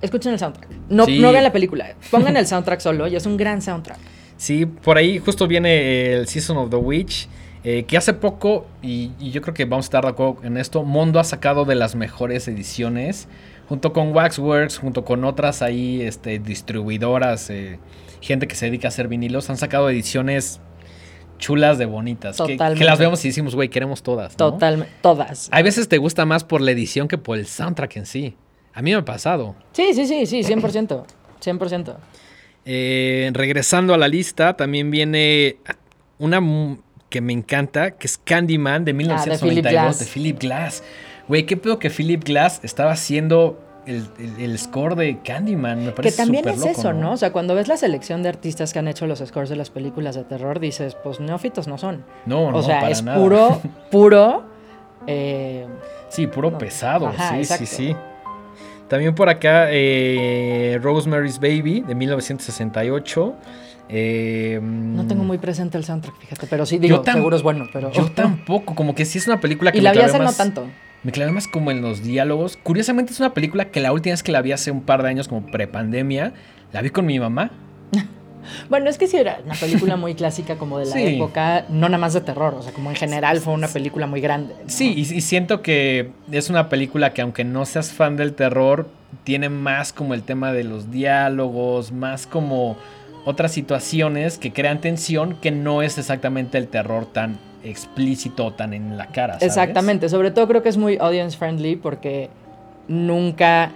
C: escuchen el soundtrack. No,
B: Sí.
C: no vean la película, pongan el soundtrack solo y es un gran soundtrack.
B: Sí, por ahí justo viene el Season of the Witch, eh, que hace poco, y, y yo creo que vamos a estar de acuerdo en esto, Mondo ha sacado de las mejores ediciones, junto con Waxworks, junto con otras ahí este, distribuidoras, eh, gente que se dedica a hacer vinilos, han sacado ediciones chulas de bonitas, que, que las vemos y decimos, güey, queremos todas. ¿no?
C: Totalmente, todas.
B: Hay veces te gusta más por la edición que por el soundtrack en sí. A mí me ha pasado.
C: Sí, sí, sí, sí, 100%. 100%.
B: Eh, regresando a la lista, también viene una que me encanta, que es Candyman de
C: Ah, de
B: 1992
C: Philip Glass.
B: de Philip Glass. Güey, qué pedo que Philip Glass estaba haciendo el, el- el score de Candyman. Me
C: Que
B: parece
C: también
B: súper
C: es
B: loco,
C: eso, ¿no? O sea, cuando ves la selección de artistas que han hecho los scores de las películas de terror, dices, pues neófitos no son.
B: No, no,
C: o sea,
B: para
C: es
B: nada.
C: puro, puro. eh,
B: Sí, puro
C: No.
B: pesado.
C: Ajá,
B: sí,
C: exacto.
B: sí, sí. También por acá, eh, Rosemary's Baby de 1968. Eh,
C: no tengo muy presente el soundtrack, fíjate, pero sí digo, seguro es bueno, pero.
B: Yo tampoco, como que sí es una película que
C: y la vi hace no tanto.
B: Me clavé más como en los diálogos. Curiosamente es una película que la última vez que la vi hace un par de años, como prepandemia, la vi con mi mamá.
C: Bueno, es que sí era una película muy clásica como de la
B: Sí.
C: época, no nada más de terror, o sea, como en general fue una película muy grande. ¿no?
B: Sí, y, y siento que es una película que aunque no seas fan del terror, tiene más como el tema de los diálogos, más como otras situaciones que crean tensión que no es exactamente el terror tan explícito, tan en la cara. ¿sabes?
C: Exactamente, sobre todo creo que es muy audience friendly porque nunca,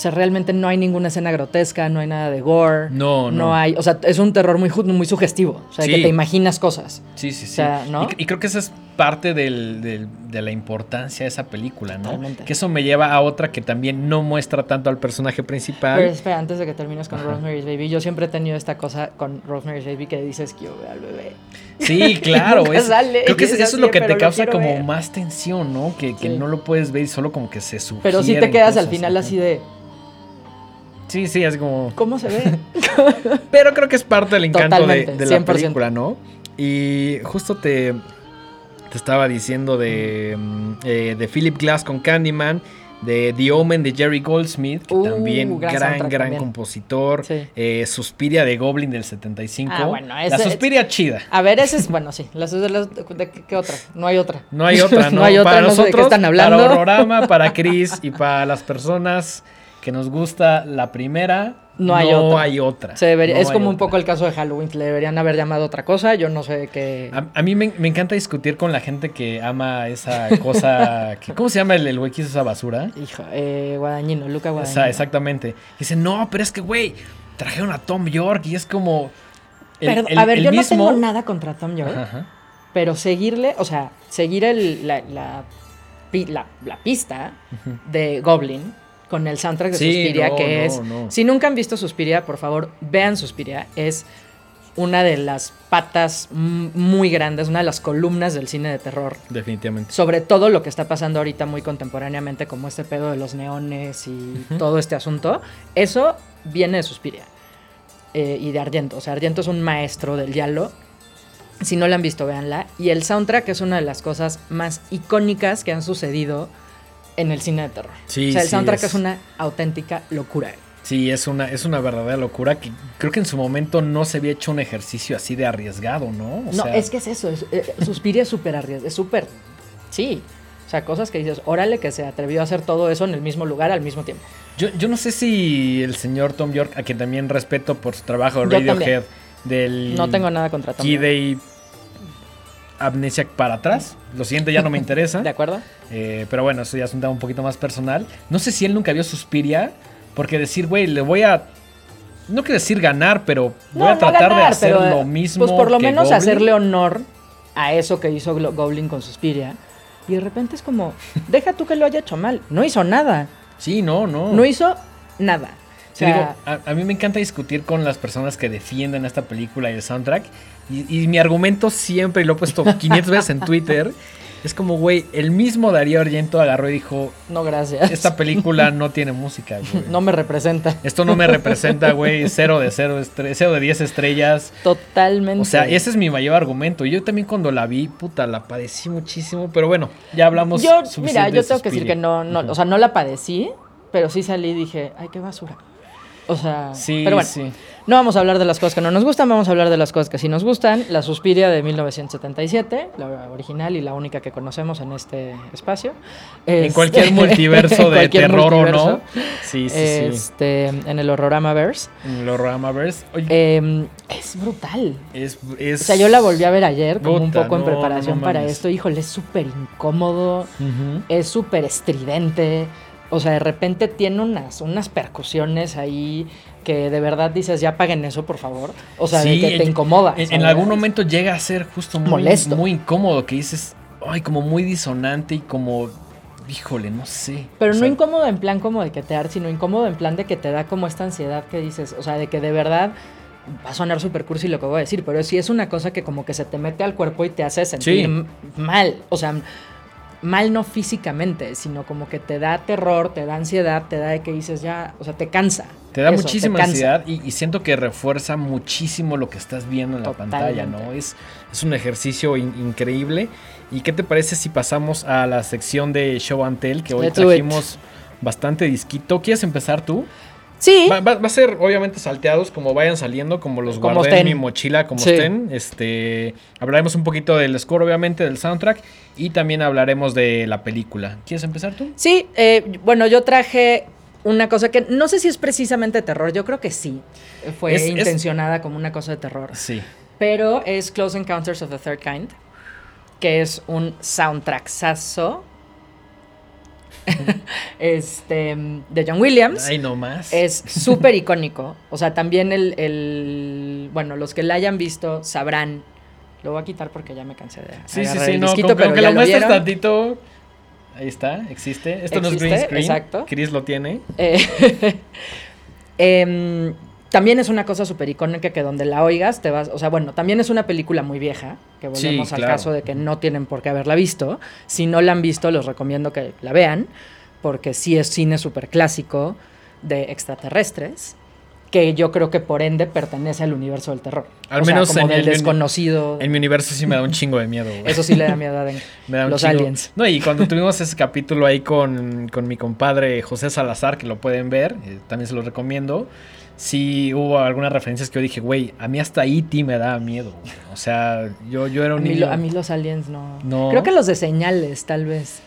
C: o sea, realmente no hay ninguna escena grotesca, no hay nada de gore.
B: No, no.
C: hay, o sea, es un terror muy, muy sugestivo, o sea,
B: Sí.
C: que te imaginas cosas.
B: Sí, sí, sí.
C: O sea, ¿no?
B: y, y creo que esa es parte del- del- de la importancia de esa película, ¿no?
C: Totalmente.
B: Que eso me lleva a otra que también no muestra tanto al personaje principal.
C: Pero espera, antes de que termines con
B: Ajá.
C: Rosemary's Baby, yo siempre he tenido esta cosa con Rosemary's Baby que dices que yo veo al bebé.
B: Sí, claro. Es-
C: sale,
B: creo que eso
C: es
B: eso
C: así
B: es lo que te causa como
C: ver.
B: más tensión, ¿no? Que, que
C: Sí.
B: no lo puedes ver y solo como que se sugiere.
C: Pero sí te quedas al final así de,
B: Sí, sí, es como...
C: ¿cómo se ve?
B: Pero creo que es parte del encanto de, la
C: 100%.
B: película, ¿no? Y justo te, te estaba diciendo de, mm, eh, de Philip Glass con Candyman, de The Omen de Jerry Goldsmith, que
C: Uh,
B: también
C: gran
B: gran, gran, compositor.
C: Sí.
B: Eh, Suspiria de Goblin del 75.
C: Ah, bueno,
B: La
C: ese-
B: Suspiria chida.
C: A ver, ese es, bueno, sí, las, de las- de- ¿qué, otra? No hay otra.
B: No hay otra, ¿no?
C: No hay otra,
B: para
C: no sé de qué
B: nosotros,
C: están hablando.
B: para Horrorama, para Chris y para las personas que nos gusta la primera,
C: No hay otra.
B: hay otra.
C: Se debería,
B: No
C: es como un poco el caso de Halloween, le deberían haber llamado otra cosa, yo no sé qué...
B: A, a mí me, me encanta discutir con la gente que ama esa cosa. que- ¿Cómo se llama el, el güey que hizo esa basura?
C: Hijo, eh, Guadañino, Luca Guadañino.
B: Esa- exactamente. Dice, no, pero es que, güey, trajeron a Tom York y es como. el- el-
C: a ver, yo
B: mismo-
C: no tengo nada contra Tom York,
B: Ajá, ajá.
C: pero seguirle, o sea, seguir el, la, la- la pista de Goblin con el soundtrack de
B: Sí,
C: Suspiria,
B: no,
C: que es...
B: no.
C: Si nunca han visto Suspiria, por favor, vean Suspiria. Es una de las patas muy grandes, una de las columnas del cine de terror.
B: Definitivamente.
C: Sobre todo lo que está pasando ahorita muy contemporáneamente, como este pedo de los neones y todo este asunto. Eso viene de Suspiria. eh, y de Argento. O sea, Argento es un maestro del diálogo. Si no la han visto, véanla. Y el soundtrack es una de las cosas más icónicas que han sucedido en el cine de terror.
B: Sí,
C: o sea, el
B: sí,
C: soundtrack
B: es-
C: es una auténtica locura.
B: Sí, es una, es una verdadera locura que creo que en su momento no se había hecho un ejercicio así de arriesgado, ¿no? O
C: no,
B: sea,
C: es que es eso. es- eh, Suspiria es súper arriesgado. Es súper. Sí. O sea, cosas que dices, órale que se atrevió a hacer todo eso en el mismo lugar al mismo tiempo.
B: Yo, yo no sé si el señor Tom York, a quien también respeto por su trabajo
C: Yo
B: Radiohead, del
C: No tengo nada contra Tom. York.
B: Amnesia para atrás. Lo siguiente ya no me interesa.
C: ¿De acuerdo?
B: Eh, pero bueno, eso ya es un tema un poquito más personal. No sé si él nunca vio Suspiria. Porque decir, güey, le voy a. No quiero decir ganar, pero voy
C: No,
B: a
C: no
B: tratar de hacer
C: pero,
B: lo
C: eh,
B: mismo.
C: Pues por lo
B: que
C: menos
B: Goblin.
C: hacerle honor a eso que hizo Goblin con Suspiria. Y de repente es como, deja tú que lo haya hecho mal. No hizo nada.
B: Sí, no, no.
C: No hizo nada. O
B: Sí,
C: sea,
B: digo, a, a mí me encanta discutir con las personas que defienden esta película y el soundtrack. Y, y mi argumento siempre, y lo he puesto 500 veces en Twitter, es como, güey, el mismo Darío Argento agarró y dijo,
C: no, gracias.
B: esta película no tiene música, güey.
C: no me representa.
B: Esto no me representa, güey, cero de cero, estre- cero de 10 estrellas.
C: Totalmente.
B: O sea, ese es mi mayor argumento. Y Yo también cuando la vi, puta, la padecí muchísimo. Pero bueno, ya hablamos
C: Yo,
B: suficiente
C: mira, yo tengo que decir que no, no, o sea, no la padecí, pero sí salí y dije, ay, qué basura. O sea,
B: Sí,
C: pero bueno,
B: sí.
C: No vamos a hablar de las cosas que no nos gustan, vamos a hablar de las cosas que sí nos gustan. La Suspiria de 1977, la original y la única que conocemos en este espacio.
B: En
C: Es-
B: cualquier multiverso de
C: cualquier
B: terror
C: multiverso.
B: o no. Sí, sí, sí.
C: Este, en el Horroramaverse.
B: En Los Ramaverse. Oye,
C: Eh, es brutal.
B: es, es-
C: O sea, yo la volví a ver ayer como un poco en
B: no,
C: preparación
B: no
C: para esto. Híjole, es súper incómodo. Es súper estridente. O sea, de repente tiene unas, unas percusiones ahí que de verdad dices, ya paguen eso, por favor. O sea, de
B: Sí,
C: que te incomoda.
B: En, algún momento llega a ser justo muy,
C: Molesto.
B: muy incómodo, que dices, ay, como muy disonante y como, híjole, no sé.
C: Pero
B: O
C: no incómodo en plan como de que te sino incómodo en plan de que te da como esta ansiedad que dices, o sea, de que de verdad va a sonar súper cursi lo que voy a decir, pero sí es una cosa que como que se te mete al cuerpo y te hace sentir
B: Sí.
C: mal, o sea, mal no físicamente, sino como que te da terror, te da ansiedad, te da de que dices ya, o sea, te cansa.
B: Te da
C: Eso,
B: muchísima ansiedad y, y siento que refuerza muchísimo lo que estás viendo en la pantalla, ¿no? Es, es un ejercicio in- increíble. ¿Y qué te parece si pasamos a la sección de Show and Tell? Que hoy
C: Let's
B: trajimos bastante disquito. ¿Quieres empezar tú?
C: Sí,
B: Va, va- va a ser obviamente salteados como vayan saliendo, como los
C: Como
B: guardé en mi mochila, como
C: Sí.
B: estén. Este, hablaremos un poquito del score, obviamente, del soundtrack. Y también hablaremos de la película. ¿Quieres empezar tú?
C: Sí, eh, bueno, yo traje una cosa que no sé si es precisamente terror, yo creo que sí. Fue
B: Es- es-
C: intencionada como una cosa de terror.
B: Sí.
C: Pero es Close Encounters of the Third Kind, que es un soundtracksazo este, de John Williams.
B: Ay, no más.
C: Es súper icónico. O sea, también el, el- Bueno, los que la hayan visto sabrán. Lo voy a quitar porque ya me cansé de.
B: Sí, sí, sí,
C: el
B: no,
C: disquito,
B: con,
C: pero
B: con que lo
C: lo
B: muestres
C: vieron.
B: tantito. Ahí está, existe. Esto no es green screen.
C: exacto.
B: Chris lo tiene.
C: Eh, em, también es una cosa súper icónica que donde la oigas te vas. O sea, bueno, también es una película muy vieja. Que
B: Sí,
C: volvemos al
B: claro.
C: caso de que no tienen por qué haberla visto. Si no la han visto, les recomiendo que la vean. Porque sí es cine súper clásico de extraterrestres. Que yo creo que por ende pertenece al universo del terror.
B: Al
C: O sea,
B: menos
C: como
B: en
C: del
B: el-
C: desconocido.
B: En mi universo sí me da un chingo de miedo. güey.
C: Eso sí le da miedo a
B: Me da un
C: los
B: chingo.
C: aliens.
B: No, y cuando tuvimos ese capítulo ahí con, con mi compadre José Salazar, que lo pueden ver, eh, también se lo recomiendo. Sí hubo algunas referencias que yo dije, güey, a mí hasta E.T. me daba miedo. güey. O sea, yo, yo era
C: A
B: un
C: mí,
B: niño.
C: lo- a mí los aliens no.
B: No.
C: Creo que los de señales, tal vez.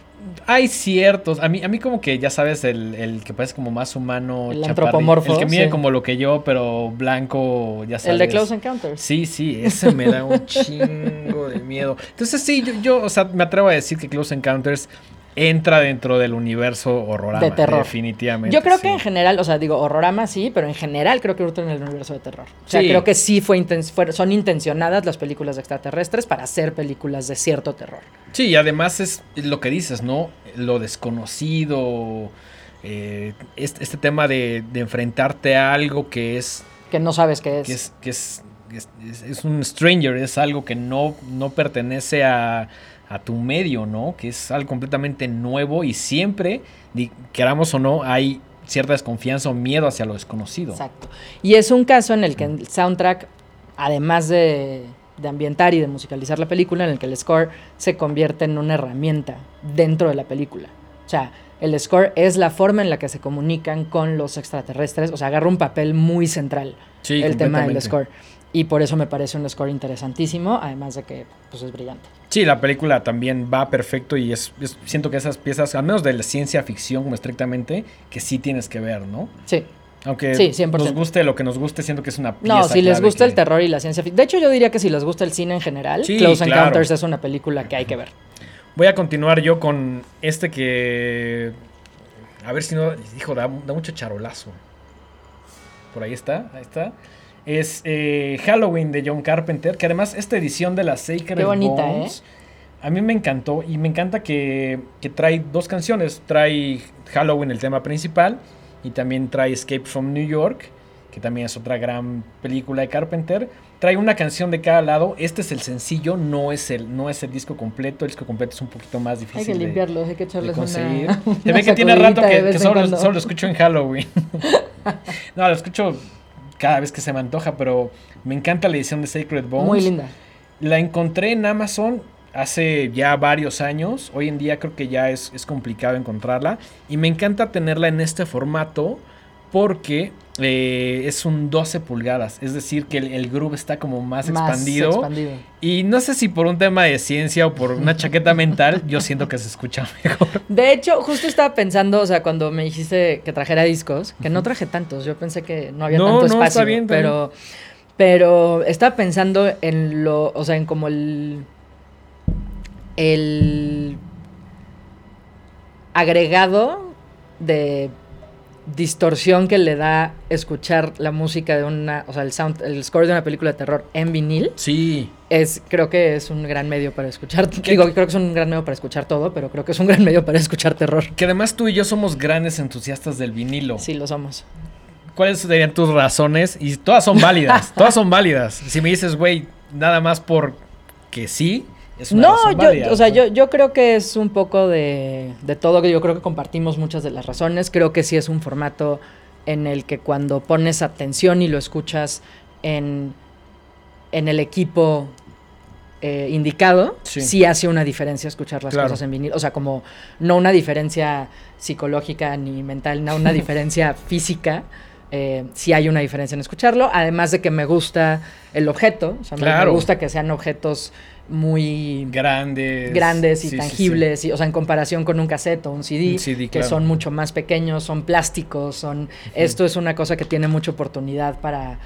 B: Hay ciertos. A mí, a mí como que, ya sabes, el, el que parece como más humano.
C: El antropomorfo,
B: El que mide
C: sí.
B: como lo que yo, pero blanco, ya sabes.
C: El de Close Encounters.
B: Sí, sí, ese me da un chingo de miedo. Entonces sí, yo, yo, o sea, me atrevo a decir que Close Encounters entra dentro del universo horrorama.
C: De terror.
B: Definitivamente.
C: Yo creo
B: sí.
C: que en general, o sea, digo, horrorama sí, pero en general creo que entra en el universo de terror. O sea,
B: Sí.
C: creo que sí fue, inten- fue- son intencionadas las películas de extraterrestres para hacer películas de cierto terror.
B: Sí, y además es lo que dices, ¿no? Lo desconocido. eh, este, este tema de, de enfrentarte a algo que es
C: Que no sabes qué es.
B: que es, que es, es, es- es un stranger, es algo que no, no pertenece a, a tu medio, ¿no? Que es algo completamente nuevo y siempre, queramos o no, hay cierta desconfianza o miedo hacia lo desconocido.
C: Exacto. Y es un caso en el que el soundtrack, además de, de ambientar y de musicalizar la película, en el que el score se convierte en una herramienta dentro de la película. O sea, el score es la forma en la que se comunican con los extraterrestres. O sea, agarra un papel muy central
B: Sí,
C: el tema del score. Y por eso me parece un score interesantísimo, además de que pues, es brillante.
B: Sí, la película también va perfecto y es, es- siento que esas piezas, al menos de la ciencia ficción como estrictamente, que sí tienes que ver, ¿no?
C: Sí.
B: Aunque
C: Sí, 100%.
B: nos guste lo que nos guste, siento que es una pieza
C: No, si les gusta
B: que-
C: el terror y la ciencia ficción. De hecho, yo diría que si les gusta el cine en general,
B: Sí,
C: Close
B: claro.
C: Encounters es una película que hay que ver.
B: Voy a continuar yo con este que... A ver si no... Hijo, da, da mucho charolazo. Por ahí está, ahí está. Es eh, Halloween de John Carpenter, que además esta edición de la Sacred
C: Qué bonita, ¿eh?
B: Bones, A mí me encantó y me encanta que, que trae dos canciones. Trae Halloween, el tema principal, y también trae Escape from New York, que también es otra gran película de Carpenter. Trae una canción de cada lado. Este es el sencillo, no es el, no es el disco completo. El disco completo es un poquito más difícil.
C: Hay que
B: de-
C: limpiarlos, hay que echarles
B: conseguir.
C: una.
B: Se ve que tiene rato que, solo lo escucho en Halloween. no, lo escucho cada vez que se me antoja, pero me encanta la edición de Sacred Bones.
C: Muy linda.
B: La encontré en Amazon hace ya varios años. Hoy en día creo que ya es, es complicado encontrarla. Y me encanta tenerla en este formato porque eh, es un 12 pulgadas. Es decir, que el, el groove está como más,
C: Más
B: expandido.
C: expandido.
B: Y no sé si por un tema de ciencia o por una chaqueta mental, yo siento que se escucha mejor.
C: De hecho, justo estaba pensando, o sea, cuando me dijiste que trajera discos, que no traje tantos, yo pensé que no había
B: No,
C: tanto
B: no,
C: espacio,
B: está bien, está
C: pero pero estaba pensando en lo, o sea, en como el el agregado de distorsión que le da escuchar la música de una, o sea, el sound, el score de una película de terror en vinil
B: Sí,
C: es creo que es un gran medio para escuchar. Digo, creo que es un gran medio para escuchar todo, pero creo que es un gran medio para escuchar terror.
B: que además tú y yo somos grandes entusiastas del vinilo.
C: Sí, lo somos.
B: ¿Cuáles serían tus razones? Y todas son válidas, todas son válidas. Si me dices, güey, nada más por que sí, es una
C: No, yo,
B: válida,
C: o sea,
B: ¿no?
C: yo, yo creo que es un poco de, de todo, que yo creo que compartimos muchas de las razones. Creo que sí es un formato en el que cuando pones atención y lo escuchas en, en el equipo eh, indicado,
B: Sí.
C: sí. hace una diferencia escuchar las
B: Claro.
C: cosas en vinil. O sea, como no una diferencia psicológica ni mental, no una diferencia física. Eh, sí hay una diferencia en escucharlo, además de que me gusta el objeto, o sea,
B: Claro.
C: me gusta que sean objetos muy
B: Grandes.
C: grandes y
B: sí, sí, sí.
C: tangibles, y, o sea, en comparación con un cassette o un CD,
B: Un CD,
C: que
B: claro.
C: son mucho más pequeños, son plásticos, son... Esto es una cosa que tiene mucha oportunidad para,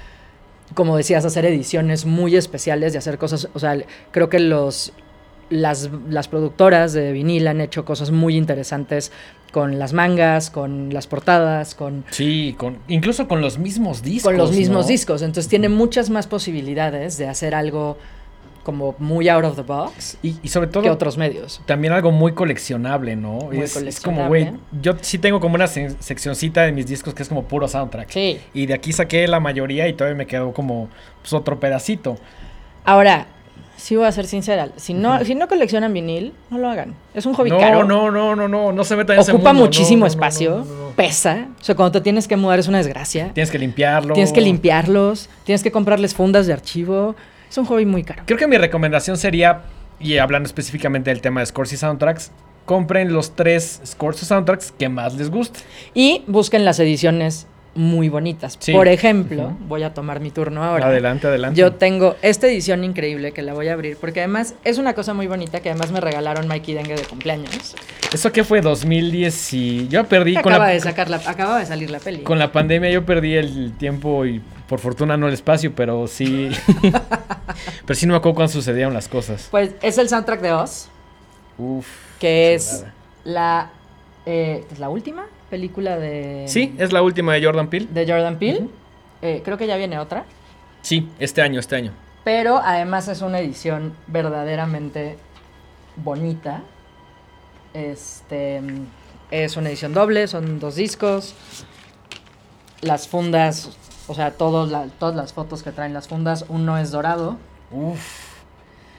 C: como decías, hacer ediciones muy especiales y hacer cosas, o sea, creo que los... Las, las productoras de vinil han hecho cosas muy interesantes con las mangas, con las portadas, con,
B: Sí, con, incluso con los mismos discos.
C: con los mismos
B: ¿no?
C: discos. Entonces tiene muchas más posibilidades de hacer algo como muy out of the box
B: Y, y sobre todo,
C: que otros medios.
B: también algo muy coleccionable, ¿no?
C: Muy
B: es, es como, güey,
C: coleccionable.
B: yo sí tengo como una se- seccioncita de mis discos que es como puro soundtrack.
C: Sí.
B: Y de aquí saqué la mayoría y todavía me quedó como pues, otro pedacito.
C: Ahora, sí voy a ser sincera. Si no, si no coleccionan vinil, no lo hagan. Es un hobby
B: No,
C: caro.
B: no, no, no, no, no se metan en ese
C: Ocupa
B: mundo,
C: muchísimo
B: no, no,
C: espacio.
B: no.
C: Pesa. O sea, cuando te tienes que mudar es una desgracia.
B: Tienes que limpiarlo.
C: Tienes que limpiarlos. Tienes que comprarles fundas de archivo. Es un hobby muy caro.
B: Creo que mi recomendación sería, y hablando específicamente del tema de scores y soundtracks, compren los tres scores o soundtracks que más les gusten.
C: Y busquen las ediciones muy bonitas.
B: Sí.
C: Por ejemplo, voy a tomar mi turno ahora.
B: Adelante, adelante.
C: Yo tengo esta edición increíble que la voy a abrir porque además es una cosa muy bonita que además me regalaron Mikey Dengue de cumpleaños.
B: ¿Eso qué fue? 2010 y... Yo perdí con la,
C: de sacar la, acaba de salir la peli.
B: con la pandemia, yo perdí el tiempo y por fortuna no el espacio, pero sí... pero sí no me acuerdo cuándo sucedieron las cosas.
C: Pues es el soundtrack de Oz,
B: Uf.
C: que es la eh, ¿es la última película de
B: Sí, es la última de Jordan Peele.
C: de Jordan Peele. Eh, creo que ya viene otra,
B: Sí, este año, este año.
C: pero además es una edición verdaderamente bonita. Este es una edición doble, son dos discos. Las fundas, o sea, todos la- todas las fotos que traen las fundas, uno es dorado
B: Uf.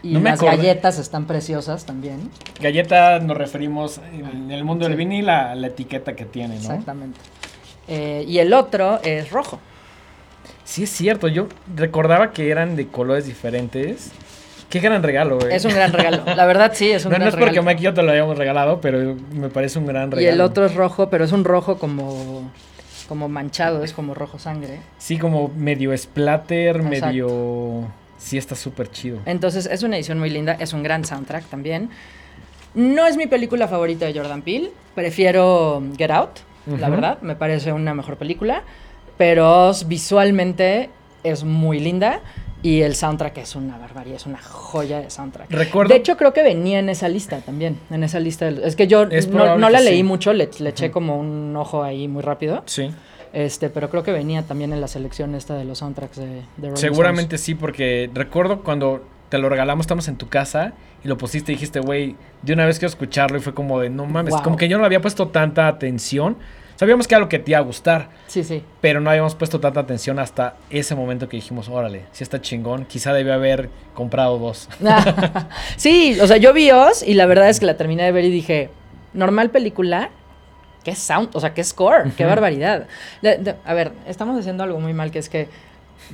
C: Y
B: No
C: las galletas están preciosas también.
B: Galleta nos referimos en el mundo del vinil a la etiqueta que tiene, ¿no?
C: Exactamente. Eh, y el otro es rojo.
B: Sí, es cierto. Yo recordaba que eran de colores diferentes. Qué gran regalo, güey.
C: Es un gran regalo. La verdad sí, es un
B: No, no
C: gran
B: es porque
C: regalo.
B: Mike y yo te lo habíamos regalado, pero me parece un gran regalo.
C: Y el otro es rojo, pero es un rojo como como manchado, es como rojo sangre.
B: Sí, como medio splatter,
C: Exacto.
B: medio... Sí, está súper chido.
C: Entonces es una edición muy linda, es un gran soundtrack también. No es mi película favorita de Jordan Peele, prefiero Get Out, la verdad, me parece una mejor película, pero visualmente es muy linda y el soundtrack es una barbarie, es una joya de soundtrack.
B: Recuerdo...
C: De hecho, creo que venía en esa lista también. En esa lista. es que yo
B: Es
C: no, la leí
B: sí.
C: mucho, le, le eché como un ojo ahí muy rápido.
B: Sí.
C: Este, pero creo que venía también en la selección esta de los soundtracks de, de Rolling
B: Seguramente sí, porque recuerdo cuando te lo regalamos, estamos en tu casa y lo pusiste y dijiste, güey, de una vez quiero escucharlo y fue como de, no mames,
C: Wow.
B: como que yo no le había puesto tanta atención. Sabíamos que era lo que te iba a gustar.
C: Sí, sí.
B: pero no habíamos puesto tanta atención hasta ese momento que dijimos, órale, si está chingón, quizá debía haber comprado dos.
C: sí, o sea, yo vi Oz y la verdad es que la terminé de ver y dije, normal película, qué sound, o sea, qué score, qué barbaridad. De- a ver, estamos haciendo algo muy mal que es que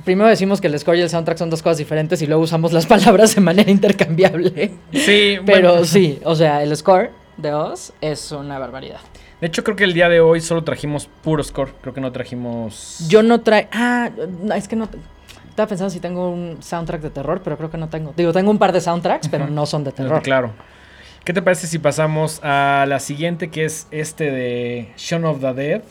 C: primero decimos que el score y el soundtrack son dos cosas diferentes y luego usamos las palabras de manera intercambiable.
B: Sí,
C: Pero
B: bueno.
C: sí, o sea, el score de Oz es una barbaridad.
B: De hecho, creo que el día de hoy solo trajimos puro score. Creo que no trajimos.
C: Yo no traigo. Ah, es que no. Estaba pensando si tengo un soundtrack de terror, pero creo que no tengo. Digo, tengo un par de soundtracks, pero no son de terror.
B: Claro. ¿Qué te parece si pasamos a la siguiente, que es este de Shaun of the Dead?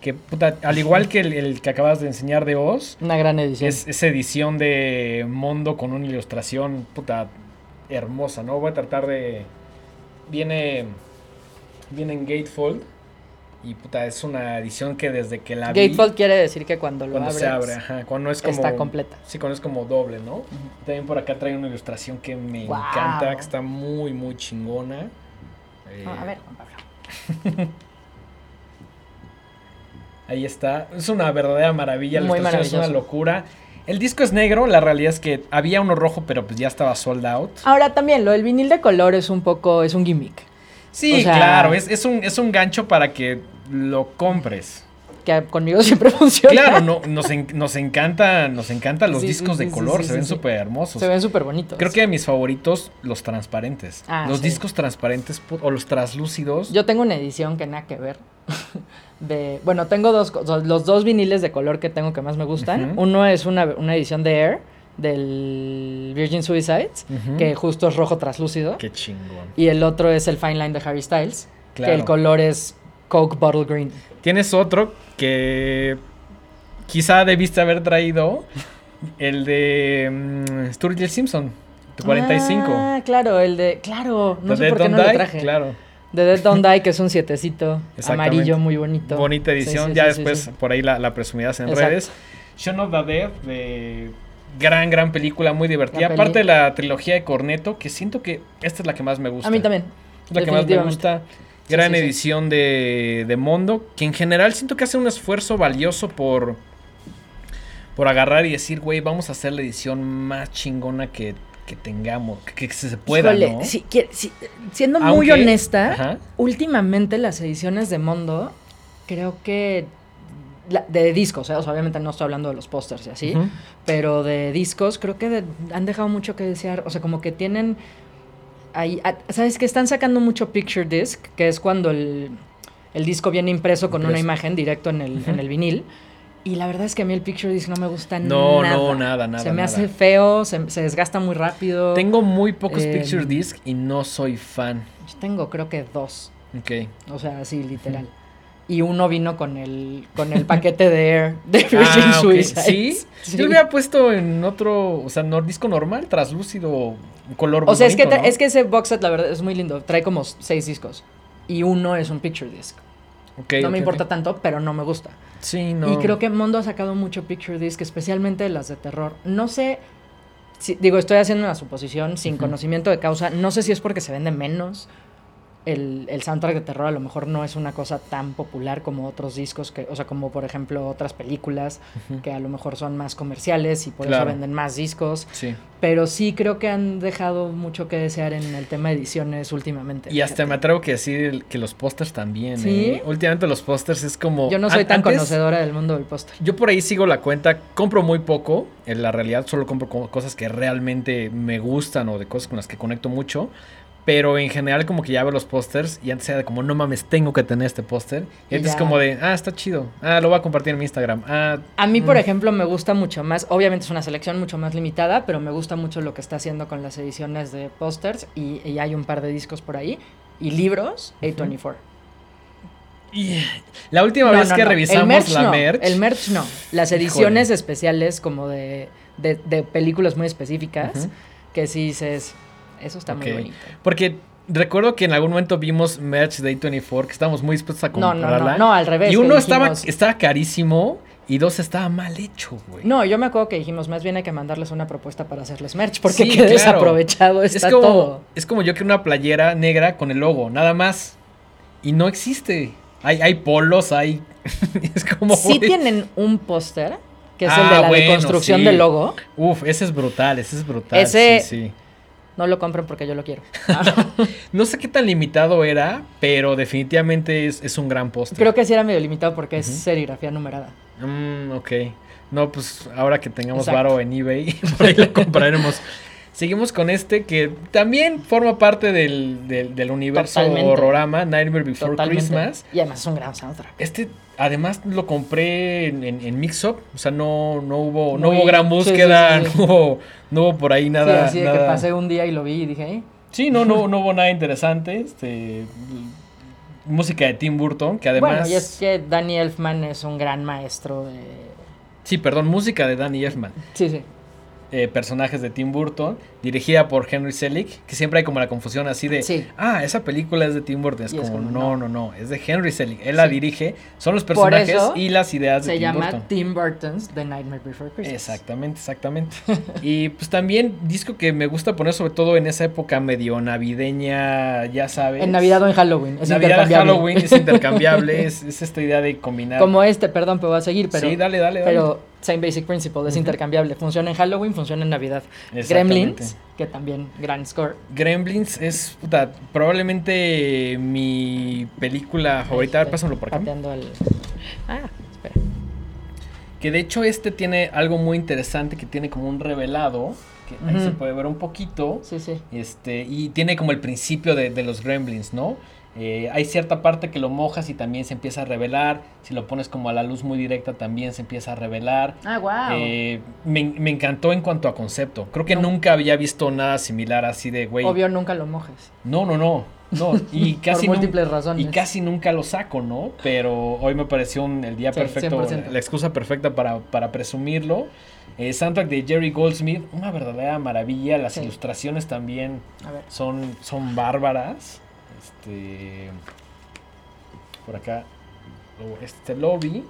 B: Que, puta, al igual que el, el que acabas de enseñar de Oz,
C: Una gran edición.
B: es esa edición de Mondo con una ilustración, puta, hermosa, ¿no? Voy a tratar de... Viene, viene en Gatefold y, puta, es una edición que desde que la vi...
C: Gatefold quiere decir que cuando lo
B: Cuando
C: abres,
B: se abre, ajá, cuando es como...
C: está completa.
B: Sí, cuando es como doble, ¿no? También por acá trae una ilustración que me encanta, que está muy, muy chingona. Eh,
C: a ver, Juan Pablo.
B: Ahí está. Es una verdadera maravilla. La
C: Muy
B: ilustración es una locura. El disco es negro, la realidad es que había uno rojo, pero pues ya estaba sold out.
C: Ahora también, lo del vinil de color es un poco, es un gimmick.
B: Sí,
C: o sea-
B: claro, es, es un, es un gancho para que lo compres.
C: Que conmigo siempre funciona.
B: Claro, no, nos, en- nos encanta, nos encantan los
C: Sí,
B: discos
C: sí,
B: de color,
C: sí,
B: se ven súper hermosos.
C: Se ven súper bonitos.
B: Creo que de mis favoritos, los transparentes.
C: Ah,
B: los discos transparentes o los translúcidos.
C: Yo tengo una edición que nada que ver. De, bueno, tengo dos, los dos viniles de color que tengo que más me gustan. Uno es una, una edición de Air del Virgin Suicides, que justo es rojo traslúcido.
B: Qué chingón.
C: Y el otro es el Fine Line de Harry Styles,
B: Claro.
C: que el color es Coke Bottle Green.
B: Tienes otro que quizá debiste haber traído. El de mm, Sturgill Simpson, de 45.
C: Ah, claro, el de. Claro, no
B: The
C: sé
B: Dead
C: por qué no lo
B: Die,
C: traje.
B: Claro.
C: The Dead Don't Die, que es un sietecito amarillo muy bonito.
B: Bonita edición.
C: sí,
B: ya
C: sí,
B: después por ahí la, la presumirás en
C: Exacto.
B: redes. Shaun of the Dead, de gran, gran película, muy divertida. Aparte de la trilogía de Corneto, que siento que esta es la que más me gusta.
C: A mí también.
B: Es la que más me gusta. Gran
C: sí, sí.
B: edición de, de Mondo, que en general siento que hace un esfuerzo valioso por, por agarrar y decir, güey, vamos a hacer la edición más chingona que, que tengamos, que, que se pueda,
C: Híjole,
B: ¿no?
C: si quiere- si- siendo muy honesta,
B: Ajá.
C: últimamente las ediciones de Mondo, creo que de discos, ¿eh? o sea, obviamente no estoy hablando de los pósters y así, pero de discos creo que de- han dejado mucho que desear, o sea, como que tienen ahí, a- ¿sabes que Están sacando mucho picture disc, que es cuando el, el disco viene impreso con una imagen directo en el, en el vinil. Y la verdad es que a mí el picture disc no me gusta
B: No,
C: nada.
B: no, nada, nada,
C: Se me
B: nada.
C: hace feo, se, se desgasta muy rápido.
B: Tengo muy pocos
C: Eh,
B: picture disc y no soy fan.
C: Yo tengo creo que dos.
B: Ok.
C: O sea, así literal. Y uno vino con el, con el paquete de Air de Virgin
B: Ah, ok.
C: Suicides.
B: ¿Sí?
C: Sí.
B: Yo lo hubiera puesto en otro, o sea, no, disco normal, traslúcido, un color
C: O sea, es que, es que ese box set, la verdad, es muy lindo. Trae como seis discos. Y uno es un picture disc.
B: Ok,
C: no me importa tanto, pero no me gusta.
B: Sí, no.
C: Y creo que Mondo ha sacado mucho picture disc, especialmente las de terror. No sé, si- digo, estoy haciendo una suposición sin conocimiento de causa. No sé si es porque se vende menos. El, el soundtrack de terror a lo mejor no es una cosa tan popular como otros discos, que, o sea, como por ejemplo otras películas
B: Ujú.
C: que a lo mejor son más comerciales y por
B: Claro.
C: eso venden más discos.
B: Sí.
C: Pero sí creo que han dejado mucho que desear en el tema de ediciones últimamente.
B: Y hasta me atrevo que decir que los pósters también.
C: ¿Sí?
B: ¿eh? Últimamente los pósters es como.
C: Yo no soy
B: an-
C: tan
B: antes-
C: conocedora del mundo del póster.
B: Yo por ahí sigo la cuenta, compro muy poco, en la realidad solo compro co- cosas que realmente me gustan o de cosas con las que conecto mucho, Pero en general como que ya veo los pósters y antes era de como, no mames, tengo que tener este póster. Y
C: Y
B: antes es
C: ya.
B: como de, ah, está chido. Ah, lo voy a compartir en mi Instagram. Ah,
C: A mí, por
B: Mm.
C: ejemplo, me gusta mucho más, obviamente es una selección mucho más limitada, pero me gusta mucho lo que está haciendo con las ediciones de pósters y, y hay un par de discos por ahí. Y libros, A24.
B: y la última
C: No,
B: vez
C: no,
B: que
C: no.
B: revisamos
C: el merch
B: la
C: no,
B: merch.
C: El merch no. Las ediciones especiales como de, de, de películas muy específicas, que sí dices, eso está muy bonito.
B: Porque recuerdo que en algún momento vimos merch de A24 que estábamos muy dispuestos a
C: No, no,
B: comprarla.
C: no, no, al revés.
B: Y uno estaba, estaba carísimo y dos estaba mal hecho, güey.
C: No, yo me acuerdo que dijimos, más bien hay que mandarles una propuesta para hacerles merch, porque
B: Sí,
C: qué
B: claro.
C: desaprovechado
B: es
C: está
B: como,
C: todo.
B: es como yo quiero una playera negra con el logo, nada más. Y no existe. Hay, hay polos, hay. es como.
C: Sí tienen un póster, que es el
B: Ah,
C: de la
B: bueno,
C: deconstrucción
B: sí.
C: del logo.
B: Uf, ese es brutal, ese es brutal.
C: Ese-
B: Sí, sí.
C: No lo compren porque yo lo quiero.
B: No sé qué tan limitado era, pero definitivamente es, es un gran póster.
C: Creo que sí era medio limitado porque es serigrafía numerada.
B: Mm, ok. No, pues ahora que tengamos
C: Exacto.
B: varo en eBay, por ahí lo compraremos. Seguimos con este que también forma parte del, del, del universo
C: Totalmente.
B: horrorama, Nightmare Before
C: Totalmente.
B: Christmas.
C: Y además es un gran soundtrack.
B: Este, además, lo compré en, en, en. O sea, no, no hubo, no
C: Muy-
B: hubo gran
C: sí,
B: búsqueda,
C: sí, sí.
B: No, hubo, no hubo por ahí nada.
C: sí, así de que pasé un día y lo vi y dije, "Eh".
B: Sí, no, no, no hubo nada interesante. Este, música de Tim Burton, que además.
C: Bueno, y es que Danny Elfman es un gran maestro de...
B: Sí, perdón, música de Danny Elfman.
C: Sí, sí.
B: eh, personajes de Tim Burton, dirigida por Henry Selick, que siempre hay como la confusión así de,
C: Sí.
B: ah, esa película es de Tim Burton, es como, no, no, no, es de Henry Selick, él la dirige, son los personajes y las ideas de
C: Se
B: Tim
C: llama
B: Burton.
C: Tim Burton's The Nightmare Before Christmas.
B: Exactamente, exactamente. y pues también disco que me gusta poner sobre todo en esa época medio navideña, ya sabes.
C: En Navidad o en Halloween. Es
B: Navidad,
C: intercambiable.
B: Halloween es intercambiable, es, es esta idea de combinar.
C: Como este, perdón, pero voy a seguir, pero...
B: sí, dale, dale, dale.
C: Pero same basic principle, es intercambiable. Funciona en Halloween, funciona en Navidad.
B: Exactamente.
C: Gremlins, que también gran score.
B: Gremlins es puta, probablemente mi película favorita. A ver,
C: Este,
B: pásamelo por acá.
C: El... Ah, espera.
B: Que de hecho este tiene algo muy interesante que tiene como un revelado. Que ahí se puede ver un poquito.
C: Sí, sí.
B: Este, y tiene como el principio de, de los gremlins, ¿no? Eh, hay cierta parte que lo mojas y también se empieza a revelar. Si lo pones como a la luz muy directa también se empieza a revelar.
C: Ah, wow.
B: Eh, me, me encantó en cuanto a concepto. Creo que
C: No.
B: nunca había visto nada similar así de, güey.
C: Obvio, nunca lo mojes.
B: No, no, no. No, y casi
C: Por múltiples razones.
B: Y casi nunca lo saco, ¿no? Pero hoy me pareció un- el día
C: Sí,
B: perfecto,
C: 100%.
B: la, excusa perfecta para, para presumirlo. Eh, soundtrack de Jerry Goldsmith, una verdadera maravilla. Las
C: Sí.
B: ilustraciones también son bárbaras. Este. Por acá. Este lobby.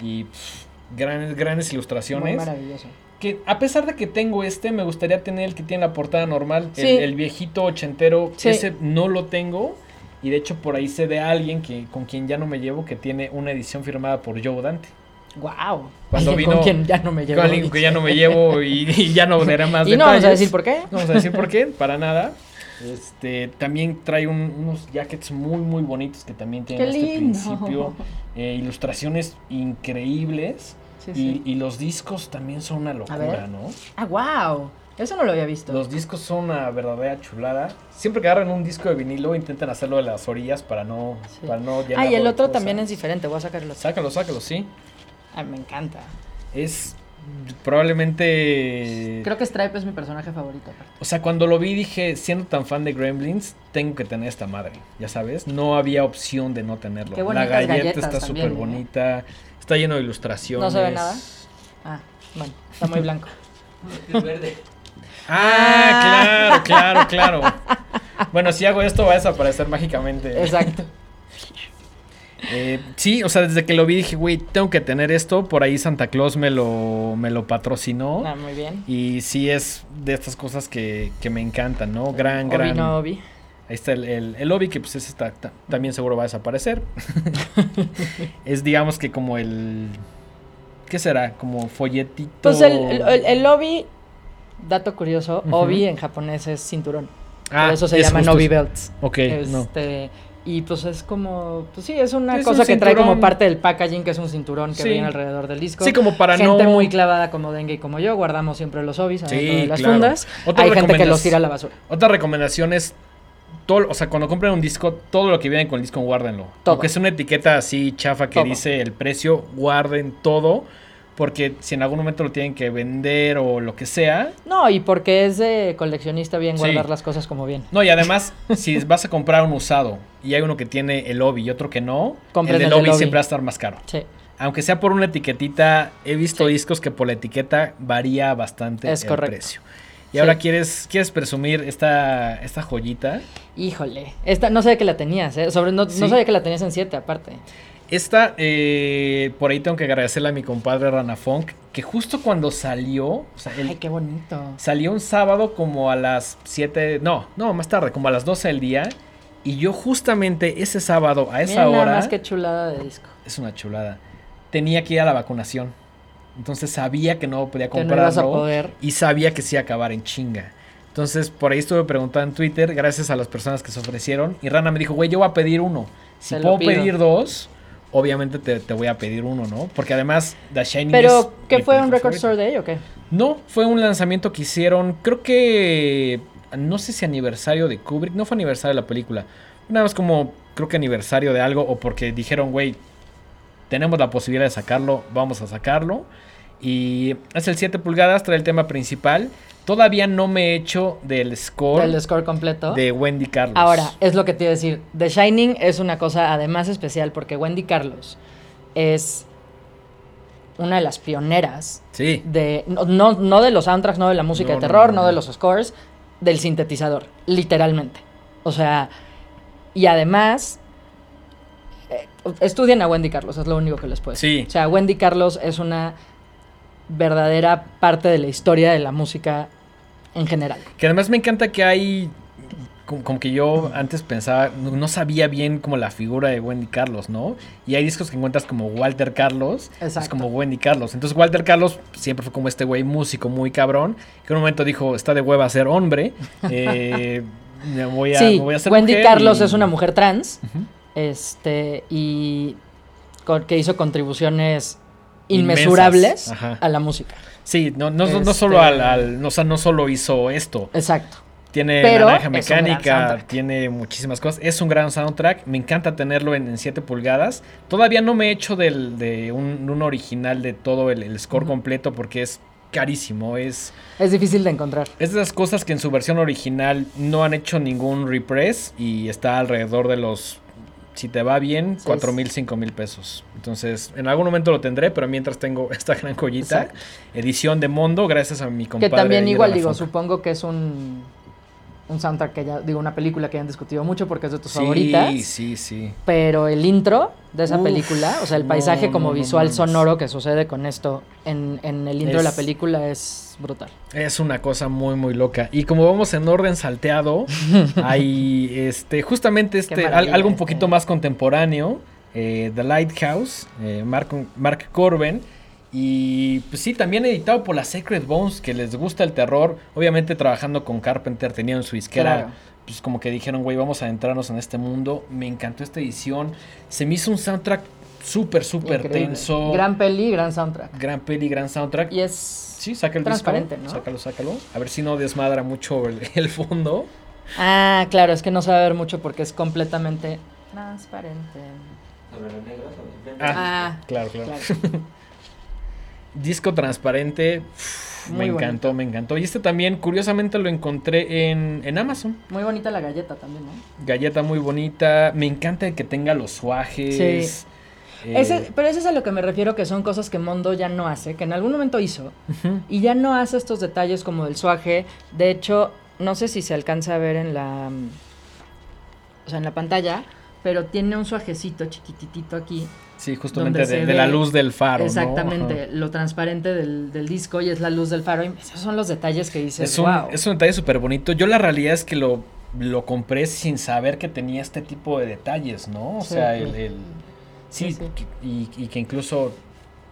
B: Y pff, grandes, grandes
C: Muy
B: ilustraciones.
C: maravilloso.
B: Que a pesar de que tengo este, me gustaría tener el que tiene la portada normal. el-
C: Sí.
B: El, viejito ochentero.
C: Sí.
B: Ese no lo tengo. Y de hecho por ahí sé de alguien que, con quien ya no me llevo que tiene una edición firmada por Joe Dante.
C: Wow.
B: Cuando vino-
C: con quien ya no me llevo.
B: Con alguien que ya no me llevo y, y ya no daré más
C: Y
B: detalles.
C: no vamos a decir por qué.
B: No vamos a decir por qué, para nada. Este, también trae un- unos jackets muy, muy bonitos que también tienen
C: Qué
B: este
C: lindo.
B: principio. Eh, ilustraciones increíbles.
C: Sí,
B: y,
C: sí.
B: y los discos también son una locura. ¿no?
C: Ah, wow. Eso no lo había visto.
B: Los discos son una verdadera chulada. Siempre que agarran un disco de vinilo, intentan hacerlo de las orillas para no,
C: Sí.
B: para no
C: Ah, y el otro también es diferente. Voy a sacar el otro.
B: Sácalo, sácalo, sí.
C: Ah, me encanta.
B: Es probablemente...
C: Creo que Stripe es mi personaje favorito. aparte.
B: O sea, cuando lo vi dije, siendo tan fan de Gremlins, tengo que tener esta madre, ya sabes. No había opción de no tenerlo.
C: Qué
B: La galleta está
C: también,
B: súper
C: ¿eh?
B: bonita, está lleno de ilustraciones.
C: ¿No se ve nada? Ah, bueno, está muy blanco.
D: Es verde.
B: Ah, claro, claro, claro. Bueno, si hago esto va a desaparecer mágicamente.
C: Exacto.
B: Eh, sí, o sea, desde que lo vi dije, güey, tengo que tener esto. Por ahí Santa Claus me lo, me lo patrocinó.
C: Ah, muy bien.
B: Y sí es de estas cosas que, que me encantan, ¿no? Gran,
C: Obi
B: gran.
C: no Obi.
B: Ahí está el, el, el Obi, que pues ese está, ta- también seguro va a desaparecer. es digamos que como el... ¿Qué será? Como folletito.
C: Pues el, el, Obi, dato curioso. Obi en japonés es cinturón.
B: Ah,
C: Por eso se
B: es
C: llaman Obi belts.
B: Ok, no.
C: Y pues es como, pues sí, es una
B: un
C: cosa que trae como parte del packaging, que es un cinturón que
B: Sí.
C: viene alrededor del disco.
B: Sí, como para
C: gente
B: no-
C: muy clavada como Dengue y como yo, guardamos siempre los hobbies
B: Sí,
C: de las
B: claro.
C: fundas.
B: Otra
C: Hay gente que los tira a la basura.
B: Otra recomendación es, todo, o sea, cuando compren un disco, todo lo que viene con el disco, guárdenlo.
C: Todo.
B: Aunque es una etiqueta así chafa que
C: Todo.
B: dice el precio, guarden todo. Porque si en algún momento lo tienen que vender o lo que sea.
C: No, y porque es de coleccionista bien
B: Sí.
C: guardar las cosas como bien.
B: No, y además, si vas a comprar un usado y hay uno que tiene el lobby y otro que no,
C: Compren
B: el del lobby
C: lobby.
B: siempre va a estar más caro.
C: Sí.
B: Aunque sea por una etiquetita, he visto
C: Sí.
B: discos que por la etiqueta varía bastante
C: Es
B: el
C: correcto.
B: precio. Y
C: Sí.
B: ahora quieres, quieres presumir esta, esta joyita.
C: Híjole, esta no sabía que la tenías, ¿eh? Sobre, no sabía que la tenías en 7 aparte.
B: Esta, eh, por ahí tengo que agradecerle a mi compadre Rana Funk, que justo cuando salió, o sea, él
C: Ay, qué bonito.
B: salió un sábado como a las 7, no, no, más tarde, como a las 12 del día. Y yo justamente ese sábado, a esa
C: Mira nada
B: hora,
C: más que chulada de disco.
B: es una chulada, tenía que ir a la vacunación. Entonces sabía que no podía
C: no
B: comprarlo.
C: a poder.
B: Y sabía que se iba a acabar en chinga. Entonces, por ahí estuve preguntando en Twitter, gracias a las personas que se ofrecieron. Y Rana me dijo, güey, yo voy a pedir uno. Si puedo
C: pido.
B: pedir dos, obviamente te, te voy a pedir uno, ¿no? Porque además, The Shining
C: Pero, ¿qué fue un record
B: favorita.
C: store de ello o qué?
B: No, fue un lanzamiento que hicieron, creo que, no sé si aniversario de Kubrick, no fue aniversario de la película. Nada más como, creo que aniversario de algo, o porque dijeron, güey, tenemos la posibilidad de sacarlo, vamos a sacarlo. Y es el 7 pulgadas, trae el tema principal. Todavía no me he hecho del score
C: Del score completo.
B: de Wendy Carlos.
C: Ahora, es lo que te iba a decir. The Shining es una cosa además especial porque Wendy Carlos es una de las pioneras
B: Sí,
C: de no, no, de los soundtracks, no de la música
B: No,
C: de terror,
B: no.
C: de los scores, del sintetizador, literalmente. O sea, y además eh, estudien a Wendy Carlos, es lo único que les puedo decir.
B: Sí.
C: O sea, Wendy Carlos es una verdadera parte de la historia de la música en general.
B: Que además me encanta que hay. Como, como que yo antes pensaba, no, no sabía bien como la figura de Wendy Carlos, ¿no? Y hay discos que encuentras como Walter Carlos, es
C: Exacto.
B: como Wendy Carlos. Entonces Walter Carlos siempre fue como este güey músico muy cabrón, que en un momento dijo, está de hueva ser hombre, eh, me voy a,
C: sí,
B: me voy a hacer
C: Wendy
B: mujer
C: Carlos
B: y-
C: es una mujer trans, este, y con- que hizo contribuciones inmesurables a la música.
B: Sí, no, no, no
C: Este-
B: solo al, al- no, o sea, no solo hizo esto,
C: Exacto.
B: Tiene
C: Pero
B: naranja mecánica, tiene muchísimas cosas. Es un gran soundtrack. Me encanta tenerlo en, 7 pulgadas. Todavía no me he hecho del, de un, un original de todo el, el score completo porque es carísimo. Es,
C: Es difícil de encontrar.
B: es de esas cosas que en su versión original no han hecho ningún repress y está alrededor de los, si te va bien,
C: Sí,
B: 4
C: es-
B: mil, 5 mil pesos. Entonces, en algún momento lo tendré, pero mientras tengo esta gran joyita,
C: Exacto.
B: edición de Mondo, gracias a mi
C: Que
B: compadre.
C: también
B: ahí de
C: igual digo,
B: Fonca.
C: supongo que es un, un soundtrack que ya, digo, una película que ya han discutido mucho porque es de tus
B: Sí,
C: favoritas.
B: sí, sí.
C: Pero el intro de esa
B: Uf,
C: película, o sea, el
B: no,
C: paisaje como
B: no, no
C: visual sonoro que sucede con esto en, en el intro de la película es brutal.
B: Es una cosa muy, muy loca. Y como vamos en orden salteado, hay este, justamente este, al- algo un
C: este.
B: poquito más contemporáneo, eh, The Lighthouse, eh, Mark, Mark Corben. Y pues sí, también editado por la Sacred Bones, que les gusta el terror. Obviamente trabajando con Carpenter, tenían su disquera.
C: Claro.
B: Pues como que dijeron, güey, vamos a adentrarnos en este mundo. Me encantó esta edición. Se me hizo un soundtrack súper, súper tenso.
C: Gran peli, gran soundtrack.
B: gran peli, gran soundtrack.
C: Y es
B: Sí, saca el
C: Transparente,
B: disco.
C: ¿no?
B: Sácalo, sácalo. A ver si no desmadra mucho el, el fondo.
C: Ah, claro, es que no se va a ver mucho porque es completamente transparente.
B: Ah,
C: Ah,
B: claro, claro.
C: claro.
B: Disco transparente. uf, me encantó, me encantó. Y este también, curiosamente, lo encontré en, en Amazon.
C: Muy bonita la galleta también, ¿no?
B: Galleta muy bonita. Me encanta que tenga los suajes.
C: Sí.
B: Eh,
C: Ese- pero eso es a lo que me refiero, que son cosas que Mondo ya no hace, que en algún momento hizo, y ya no hace estos detalles como del suaje. De hecho, no sé si se alcanza a ver en la, o sea, en la pantalla, pero tiene un suajecito chiquititito aquí.
B: Sí, justamente de, la luz del faro.
C: Exactamente, lo transparente del, del disco y es la luz del faro. Y esos son los detalles que dices,
B: Es un,
C: wow.
B: es un detalle súper bonito. Yo la realidad es que lo, lo compré sin saber que tenía este tipo de detalles, ¿no? O
C: Sí.
B: sea, el... el- sí,
C: Sí, sí.
B: que- Y, y que incluso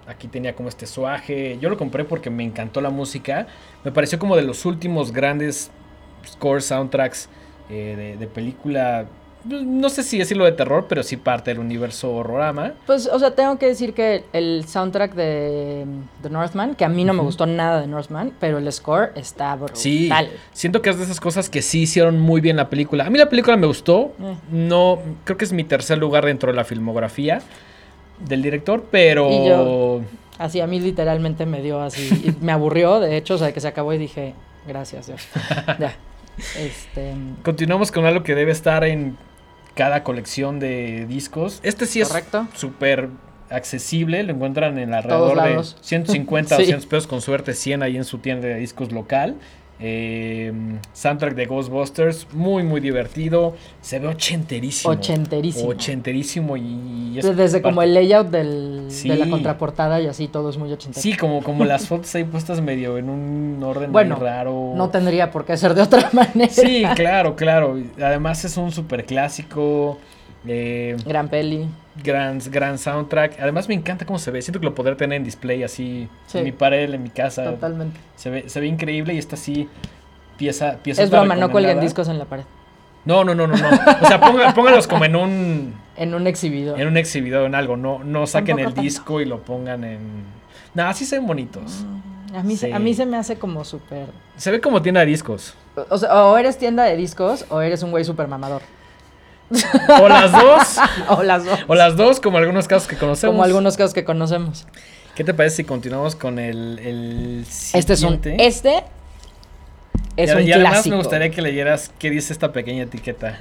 B: aquí tenía como este suaje. Yo lo compré porque me encantó la música. Me pareció como de los últimos grandes score soundtracks eh, de, de película no sé si decirlo de terror, pero sí parte del universo horrorama.
C: Pues, o sea, tengo que decir que el soundtrack de The Northman, que a mí no me gustó nada de Northman, pero el score está brutal.
B: Sí, siento que es de esas cosas que sí hicieron muy bien la película. A mí la película me gustó.
C: Eh.
B: No, creo que es mi tercer lugar dentro de la filmografía del director, pero...
C: Y yo- Así a mí literalmente me dio así, y me aburrió, de hecho, o sea, que se acabó y dije, gracias Dios. ya. Este,
B: Continuamos con algo que debe estar en cada colección de discos. Este sí es
C: Correcto.
B: súper accesible, lo encuentran en alrededor de
C: lados.
B: 150 o
C: Sí.
B: 200 pesos con suerte 100 ahí en su tienda de discos local. Eh, soundtrack de Ghostbusters, muy muy divertido, se ve ochenterísimo.
C: Ochenterísimo.
B: Ochenterísimo y es
C: desde como el layout del,
B: Sí.
C: de la contraportada y así, todo es muy ochentero.
B: Sí, como, como las fotos ahí puestas medio en un orden
C: Bueno,
B: muy raro.
C: No tendría por qué ser de otra manera.
B: Sí, claro, claro. Además es un super clásico. Eh,
C: Gran peli.
B: gran, gran soundtrack. Además me encanta cómo se ve. Siento que lo podré tener en display así
C: Sí.
B: en mi pared, en mi casa.
C: Totalmente.
B: Se ve, se ve increíble y está así pieza, pieza
C: Es broma, no cuelguen discos en la pared.
B: No, no, no, no, no. O sea, ponga- pónganlos como en un
C: En un exhibidor.
B: en un exhibidor en algo. No, no saquen el
C: tanto.
B: disco y lo pongan en. Nah, sí se ven bonitos.
C: A mí, se- a mí se me hace como súper...
B: Se ve como tienda de discos.
C: O sea, o eres tienda de discos o eres un güey súper mamador.
B: O las dos.
C: o las dos.
B: O las dos, como algunos casos que conocemos.
C: Como algunos casos que conocemos.
B: ¿Qué te parece si continuamos con el, el
C: Este es un...
B: siguiente?
C: Este es
B: y,
C: un
B: y además
C: clásico.
B: me gustaría que leyeras qué dice esta pequeña etiqueta.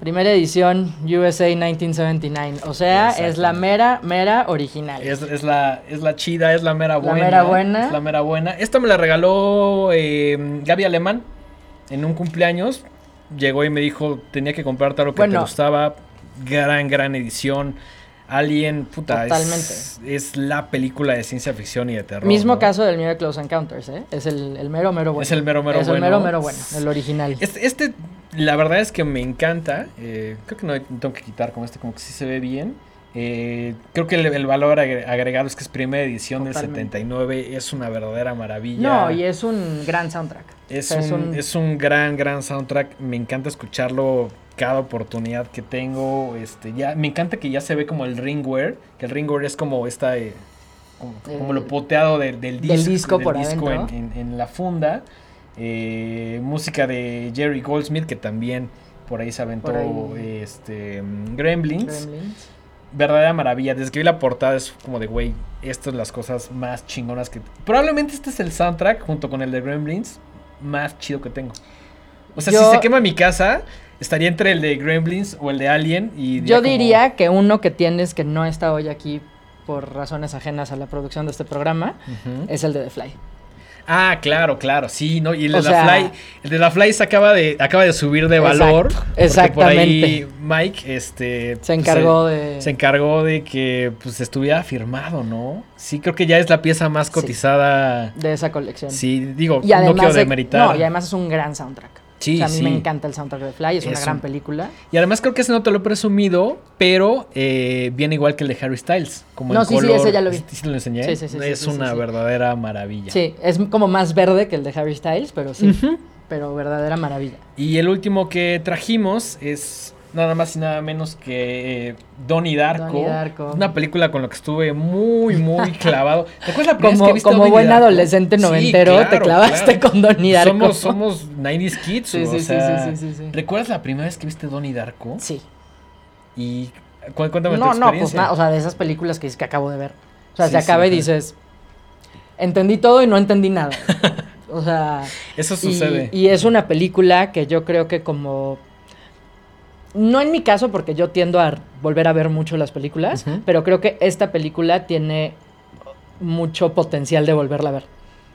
C: Primera edición USA 1979. O sea, es la mera, mera original.
B: Es, es la, es la chida, es la mera
C: La
B: buena.
C: mera buena.
B: Es la mera buena. Esta me la regaló eh, Gaby Alemán en un cumpleaños. Llegó y me dijo, tenía que comprarte algo que te
C: Bueno.
B: gustaba. Gran, gran edición. Alien, puta, es,
C: Totalmente.
B: es la película de ciencia ficción y de terror.
C: Mismo
B: ¿no?
C: caso del mío de Close Encounters, ¿eh? Es el, el mero, mero bueno.
B: Es el mero, mero
C: Es el
B: bueno.
C: mero, mero bueno. El original.
B: Este, este, la verdad es que me encanta. eh, creo que no tengo que quitar con este, como que sí se ve bien. Eh, creo que el, el valor agre- agregado es que es primera edición del
C: Totalmente.
B: 79. Es una verdadera maravilla.
C: No, y es un gran soundtrack.
B: es,
C: o sea,
B: un, es un gran, gran soundtrack. Me encanta escucharlo cada oportunidad que tengo. Este, ya, me encanta que ya se ve como el ringware. Que el ringware es como esta. eh, como, como
C: Eh,
B: lo poteado del, del disco,
C: del disco por
B: disco en,
C: adentro.
B: en- en la funda. Eh, música de Jerry Goldsmith, que también por ahí se aventó
C: ahí.
B: este, Gremlins.
C: Gremlins.
B: Verdadera maravilla. Desde que vi la portada es como de, güey, estas son las cosas más chingonas que... Probablemente este es el soundtrack, junto con el de Gremlins, más chido que tengo. O sea,
C: Yo-
B: si se quema mi casa, estaría entre el de Gremlins o el de Alien y...
C: Yo
B: como-
C: diría que uno que tienes que no está hoy aquí por razones ajenas a la producción de este programa es el de The Fly.
B: Ah, claro, claro, sí, ¿no? Y el de
C: O
B: la
C: sea-
B: Fly, el de la Fly se acaba de, acaba de subir de valor.
C: Exacto,
B: porque Por ahí
C: exactamente.
B: Mike, este...
C: Se
B: pues,
C: encargó
B: se-
C: de...
B: Se encargó de que pues estuviera firmado, ¿no? Sí, creo que ya es la pieza más
C: Sí.
B: cotizada.
C: de esa colección.
B: Sí, digo,
C: Y
B: no quiero
C: de-
B: demeritar.
C: no, y además es un gran soundtrack.
B: Sí,
C: o sea, a mí
B: sí.
C: me encanta el soundtrack de Fly, es una gran
B: un-
C: película.
B: Y además creo que ese no te lo he presumido, pero eh, viene igual que el de Harry Styles. Como
C: No, sí, sí,
B: color.
C: ese ya lo vi.
B: ¿Sí, sí lo enseñé?
C: Sí, sí, sí, sí,
B: Es
C: sí, sí,
B: una
C: sí.
B: verdadera maravilla.
C: Sí, es como más verde que el de Harry Styles, pero sí, pero verdadera maravilla.
B: Y el último que trajimos es nada más y nada menos que eh, Donnie Darko.
C: Donnie Darko.
B: Una película con la que estuve muy, muy clavado. ¿Te acuerdas la primera vez
C: Como,
B: que viste
C: como buen
B: Darko?
C: adolescente
B: Sí,
C: noventero, te clavaste
B: claro.
C: con Donnie Darko.
B: Somos, somos 90s kids,
C: Sí,
B: o
C: sí, sí,
B: sea,
C: sí, sí, sí, sí.
B: ¿Recuerdas la primera vez que viste Donnie Darko?
C: Sí.
B: Y cu- cuéntame tu
C: No, no, pues nada, o sea, de esas películas que, que acabo de ver. O sea, se acaba y dices, entendí todo y no entendí nada. O sea,
B: Eso
C: y,
B: sucede.
C: y es una película que yo creo que como... No en mi caso, porque yo tiendo a volver a ver mucho las películas, pero creo que esta película tiene mucho potencial de volverla a ver.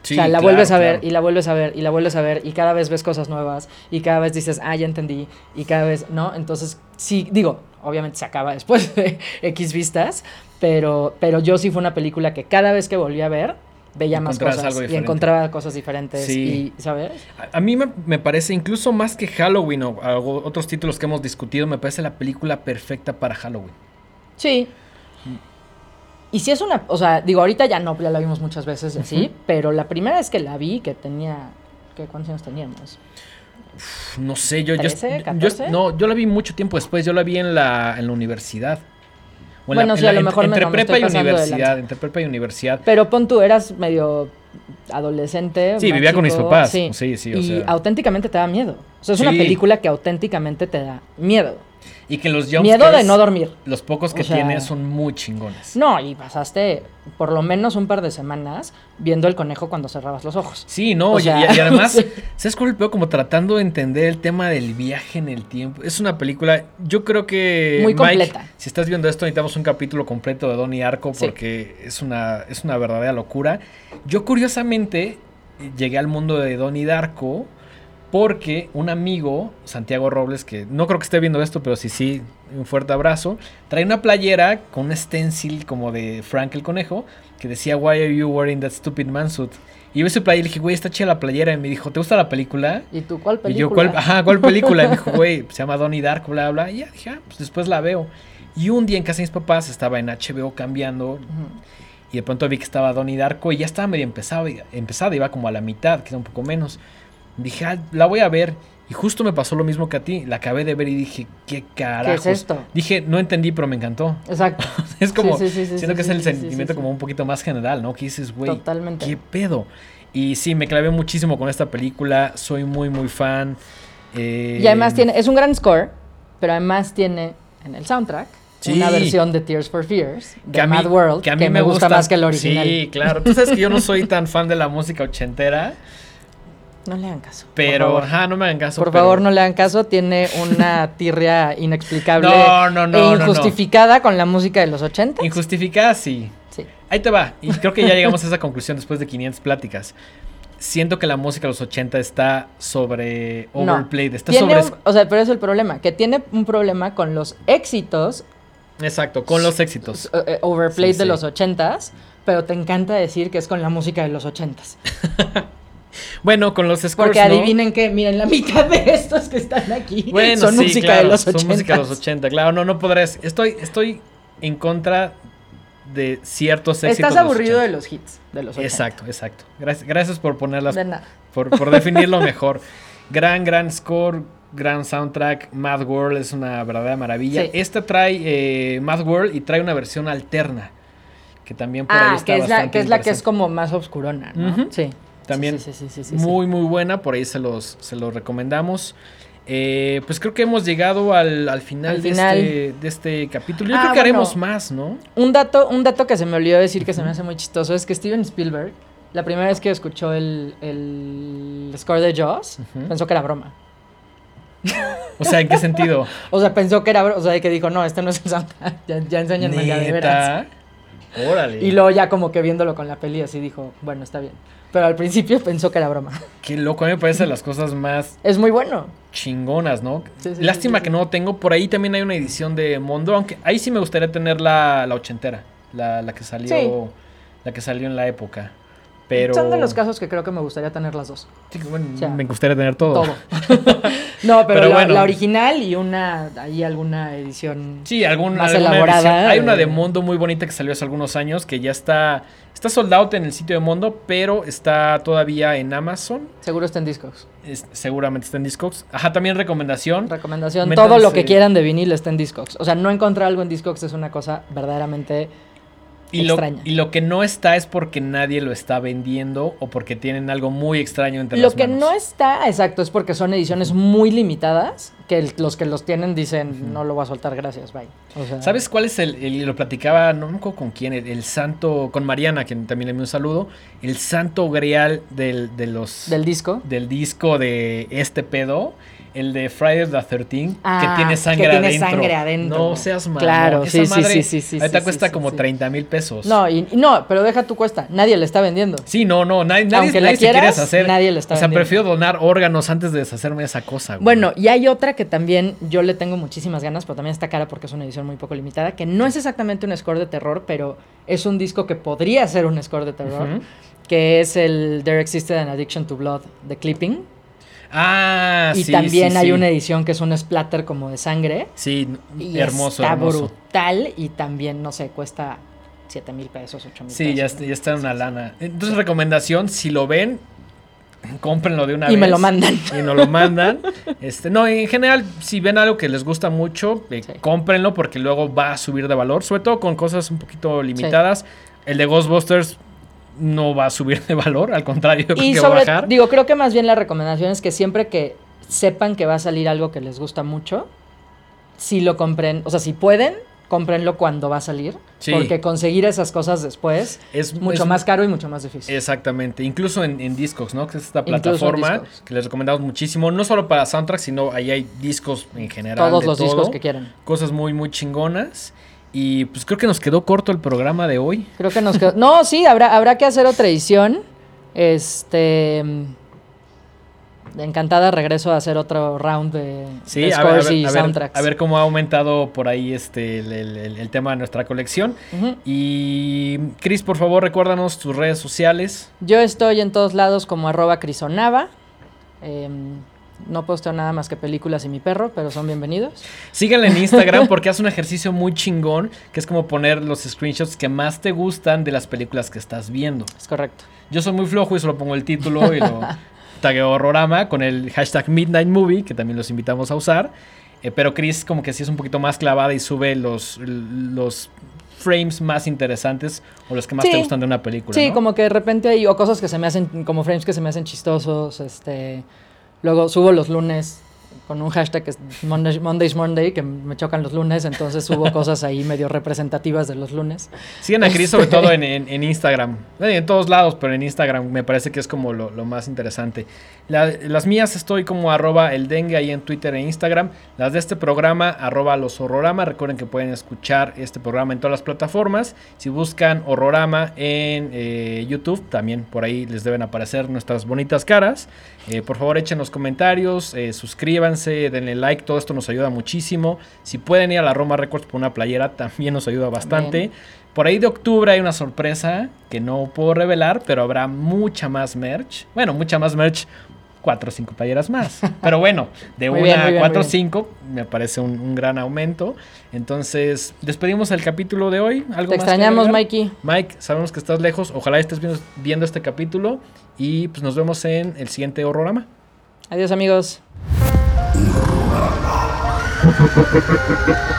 B: Sí,
C: o sea, la
B: claro,
C: vuelves a ver y la vuelves a ver y la vuelves a ver y cada vez ves cosas nuevas y cada vez dices, ah, ya entendí y cada vez, ¿no? Entonces, sí, digo, obviamente se acaba después de X vistas, pero, pero yo sí fue una película que cada vez que volví a ver, veía más cosas
B: algo
C: y encontraba cosas diferentes
B: Sí.
C: y, ¿sabes?
B: A, a mí me, me parece, incluso más que Halloween o algo- otros títulos que hemos discutido, me parece la película perfecta para Halloween.
C: Sí. Y si es una, o sea, digo, ahorita ya no, ya la vimos muchas veces así, pero la primera vez que la vi, que tenía, ¿qué, ¿cuántos años teníamos?
B: No sé, yo, yo-
C: 13,
B: yo-
C: 14?
B: no, yo la vi mucho tiempo después, yo la vi en la, en la universidad. O en
C: Bueno,
B: la-
C: sí,
B: en la-
C: a lo
B: en-
C: mejor me-
B: entre
C: no,
B: prepa y universidad, entre prepa y universidad.
C: Pero pon tú, eras medio adolescente.
B: Sí, vivía con mis papás. Sí, sí, o
C: y
B: sea.
C: auténticamente te da miedo. O sea, es una
B: Sí.
C: película que auténticamente te da miedo.
B: Y que los
C: Miedo de
B: jumpscares,
C: no dormir.
B: los pocos que
C: O sea-
B: tiene son muy chingones.
C: No, y pasaste por lo menos un par de semanas viendo el conejo cuando cerrabas los ojos.
B: Sí, no,
C: O
B: y-
C: sea,
B: y, y además,
C: sí.
B: ¿sabes cuál es el peor? Como tratando de entender el tema del viaje en el tiempo. Es una película, yo creo que...
C: Muy
B: Mike,
C: completa.
B: si estás viendo esto, necesitamos un capítulo completo de Donnie Arco
C: Sí.
B: porque es, una, es una verdadera locura. Yo curiosamente llegué al mundo de Donnie Darko porque un amigo, Santiago Robles, que no creo que esté viendo esto, pero sí, sí, un fuerte abrazo, trae una playera con un stencil como de Frank el Conejo que decía, Why are you wearing that stupid man suit? Y yo vi su playera y le dije, güey, está chida la playera. Y me dijo, ¿te gusta la película?
C: ¿Y tú cuál
B: Y
C: película?
B: yo, ¿cuál, ajá, ¿cuál película? Y me dijo, güey, se llama Donnie Darko, bla, bla. Y ya dije, ah, pues después la veo. Y un día en casa de mis papás estaba en HBO cambiando y de pronto vi que estaba Donnie Darko y ya estaba medio empezado, empezada, iba como a la mitad, quizá un poco menos. Dije, ah, la voy a ver. Y justo me pasó lo mismo que a ti. La acabé de ver y dije, ¿qué carajos?
C: esto?
B: Dije, no entendí, pero me encantó.
C: Exacto.
B: Es como,
C: Sí, sí, sí, sí,
B: siento que es el sentimiento como un poquito más general, ¿no? Que dices, güey,
C: Totalmente.
B: ¿qué pedo? Y sí, me clavé muchísimo con esta película. Soy muy, muy fan. Eh,
C: Y además tiene, es un gran score, pero además tiene en el soundtrack
B: Sí.
C: una versión de Tears for Fears de
B: que a mí,
C: Mad World
B: que a mí
C: me gusta, más que el original.
B: Sí, claro. Tú sabes que yo no soy tan fan de la música ochentera,
C: No le hagan caso.
B: pero, ajá, no me hagan caso.
C: Por
B: pero-
C: favor, no le hagan caso. Tiene una tirria inexplicable
B: No, no, no,
C: e
B: no, no.
C: injustificada con la música de los 80.
B: Injustificada, sí.
C: Sí.
B: Ahí te va. Y creo que ya llegamos a esa conclusión después de 500 pláticas. Siento que la música de los 80 está sobre overplayed. Está sobre.
C: un- o sea, pero es el problema, que tiene un problema con los éxitos
B: Exacto, con los éxitos.
C: eh, overplayed
B: Sí,
C: de
B: sí.
C: los 80s, pero te encanta decir que es con la música de los 80s.
B: Bueno, con los scores.
C: Porque
B: ¿no?
C: adivinen que, miren, la mitad de estos que están aquí
B: Bueno,
C: son
B: sí,
C: música
B: claro,
C: de los
B: Son
C: 80s.
B: música de los 80, claro. No, no podrás. Estoy, estoy en contra de ciertos éxitos.
C: Estás
B: de los
C: aburrido
B: 80.
C: de los hits de los 80.
B: Exacto, exacto. Gracias, gracias por ponerlas,
C: De nada.
B: por, por definirlo mejor. Gran, gran score, gran soundtrack. Mad World es una verdadera maravilla.
C: Sí.
B: Esta trae eh, Mad World y trae una versión alterna. Que también por ahí
C: Ah,
B: está
C: que es, la, que es la que es como más obscurona, ¿no?
B: Ujú.
C: Sí.
B: También
C: Sí, sí, sí,
B: muy, muy buena. Por ahí se los, se los recomendamos. Eh, pues creo que hemos llegado al, al final,
C: Al
B: de,
C: final.
B: Este, de este capítulo. Yo
C: Ah,
B: creo que haremos más, ¿no?
C: Un dato, un dato que se me olvidó decir que se me hace muy chistoso es que Steven Spielberg, la primera vez que escuchó el, el score de Jaws, pensó que era broma.
B: O sea, ¿en qué sentido?
C: O sea, pensó que era broma. O sea, que dijo, no, este no es el soundtrack. Ya, ya enséñenme ya de veras. Y luego ya como que viéndolo con la peli así dijo, bueno, está bien. Pero al principio pensó que era broma.
B: Qué loco, a mí me parece las cosas más
C: Es muy bueno.
B: chingonas, ¿no?
C: Sí, sí,
B: Lástima
C: sí,
B: que no lo tengo. Por ahí también hay una edición de Mondo, aunque ahí sí me gustaría tener la, la ochentera, la, la que salió, la que salió en la época. Pero
C: Son de los casos que creo que me gustaría tener las dos.
B: Sí, bueno,
C: O sea,
B: me gustaría tener todo.
C: Todo. no, pero,
B: Pero
C: la,
B: bueno.
C: la original y una, ahí alguna edición.
B: Sí, algún,
C: Más
B: alguna
C: elaborada,
B: edición. Hay una de. Mondo muy bonita que salió hace algunos años que ya está está sold out en el sitio de Mondo, pero está todavía en Amazon.
C: Seguro está en discos.
B: Es- seguramente está en Discogs. Ajá, también recomendación.
C: Recomendación,
B: Métanse-
C: todo lo que quieran de vinil está en Discogs. O sea, no encontrar algo en Discogs es una cosa verdaderamente
B: Y lo, y lo que no está es porque nadie lo está vendiendo o porque tienen algo muy extraño entre
C: Lo
B: las
C: que no está, exacto, es porque son ediciones muy limitadas, que el- los que los tienen dicen, no lo voy a soltar, gracias, bye. O sea,
B: ¿Sabes cuál es el, el- lo platicaba, no me acuerdo con quién, el, el santo, con Mariana, quien también le envió un saludo, el santo grial del, de los,
C: Del disco.
B: del disco de este pedo, el de Friday the 13
C: Ah,
B: que tiene sangre
C: que tiene
B: adentro.
C: sangre adentro.
B: No seas mamón.
C: Claro,
B: Esa
C: sí, sí,
B: madre
C: sí, sí, sí,
B: Ahorita
C: sí,
B: cuesta
C: sí,
B: como
C: sí.
B: 30 mil pesos.
C: No, y, no, pero deja tu cuesta, nadie le está vendiendo.
B: Sí, no, no, nadie, nadie,
C: Aunque la
B: nadie se quiere
C: quieras,
B: deshacer.
C: nadie le está
B: O sea,
C: vendiendo.
B: prefiero donar órganos antes de deshacerme de esa cosa. güey.
C: Bueno, y hay otra que también yo le tengo muchísimas ganas, pero también está cara porque es una edición muy poco limitada, que no es exactamente un score de terror, pero es un disco que podría ser un score de terror, que es el There Existed an Addiction to Blood de Clipping.
B: Ah,
C: y
B: sí,
C: también
B: sí,
C: hay
B: sí.
C: una edición que es un splatter como de sangre.
B: Sí,
C: Y
B: hermoso,
C: está
B: hermoso.
C: brutal y también, no sé, cuesta 7 mil pesos, 8 mil
B: Sí,
C: pesos.
B: ya, está- ya está en una lana. Entonces, recomendación, si lo ven, cómprenlo de una
C: y
B: vez.
C: me lo mandan.
B: Y nos lo mandan. Este, no, en general, si ven algo que les gusta mucho, eh, cómprenlo porque luego va a subir de valor, sobre todo con cosas un poquito limitadas. El de Ghostbusters no va a subir de valor, al contrario, yo creo
C: Y
B: que va a bajar.
C: digo, creo que más bien la recomendación es que siempre que sepan que va a salir algo que les gusta mucho, si lo compren, o sea, si pueden, cómprenlo cuando va a salir.
B: Sí.
C: Porque conseguir esas cosas después
B: Es-
C: mucho
B: es-
C: más caro y mucho más difícil.
B: Exactamente, incluso en, en Discogs, ¿no? Que es esta plataforma que les recomendamos muchísimo, no solo para soundtracks, sino ahí hay discos en general.
C: Todos
B: de
C: los
B: todo,
C: discos que quieran.
B: Cosas muy, muy chingonas. Y pues creo que nos quedó corto el programa de hoy.
C: Creo que nos quedó. No, sí, habrá, habrá que hacer otra edición. Este. mm, Encantada, regreso a hacer otro round de,
B: Sí,
C: de
B: a ver, a ver-
C: y
B: a ver-
C: soundtracks.
B: a ver cómo ha aumentado por ahí este el, el- el- el tema de nuestra colección. Y Chris, por favor, recuérdanos tus redes sociales.
C: Yo estoy en todos lados como arroba crisonava. Em, no posteo nada más que películas y mi perro, pero son bienvenidos.
B: Síganle en Instagram porque hace un ejercicio muy chingón, que es como poner los screenshots que más te gustan de las películas que estás viendo.
C: Es correcto.
B: Yo soy muy flojo y solo pongo el título y lo tagueo horrorama con el hashtag Midnight Movie, que también los invitamos a usar. Eh, pero Chris como que sí es un poquito más clavada y sube los, los frames más interesantes o los que más
C: Sí.
B: te gustan de una película.
C: Sí,
B: ¿no?
C: como que de repente hay o cosas que se me hacen, como frames que se me hacen chistosos. Este, luego subo los lunes con un hashtag que es Monday, Monday's Monday, que me chocan los lunes, entonces subo cosas ahí medio representativas de los lunes.
B: Siguen a
C: Este-
B: sobre todo en, en- en Instagram. En todos lados, pero en Instagram me parece que es como lo, lo más interesante. La- las mías estoy como arroba el dengue ahí en Twitter e Instagram. Las de este programa, arroba los horrorama. Recuerden que pueden escuchar este programa en todas las plataformas. Si buscan horrorama en eh, YouTube, también por ahí les deben aparecer nuestras bonitas caras. Eh, por favor, echen los comentarios, eh, suscríbanse, denle like. Todo esto nos ayuda muchísimo. Si pueden ir a la Roma Records por una playera, también nos ayuda bastante. Por ahí de octubre hay una sorpresa que no puedo revelar, pero habrá mucha más merch. Bueno, mucha más merch. Cuatro o cinco playeras más. Pero bueno, de
C: Muy
B: una
C: bien,
B: a
C: bien,
B: cuatro o cinco me parece un, un gran aumento. Entonces, despedimos el capítulo de hoy. ¿Algo
C: Te
B: más
C: extrañamos? Mikey.
B: Mike, sabemos que estás lejos. Ojalá estés viendo, viendo este capítulo. Y pues nos vemos en el siguiente horrorama.
C: Adiós, amigos.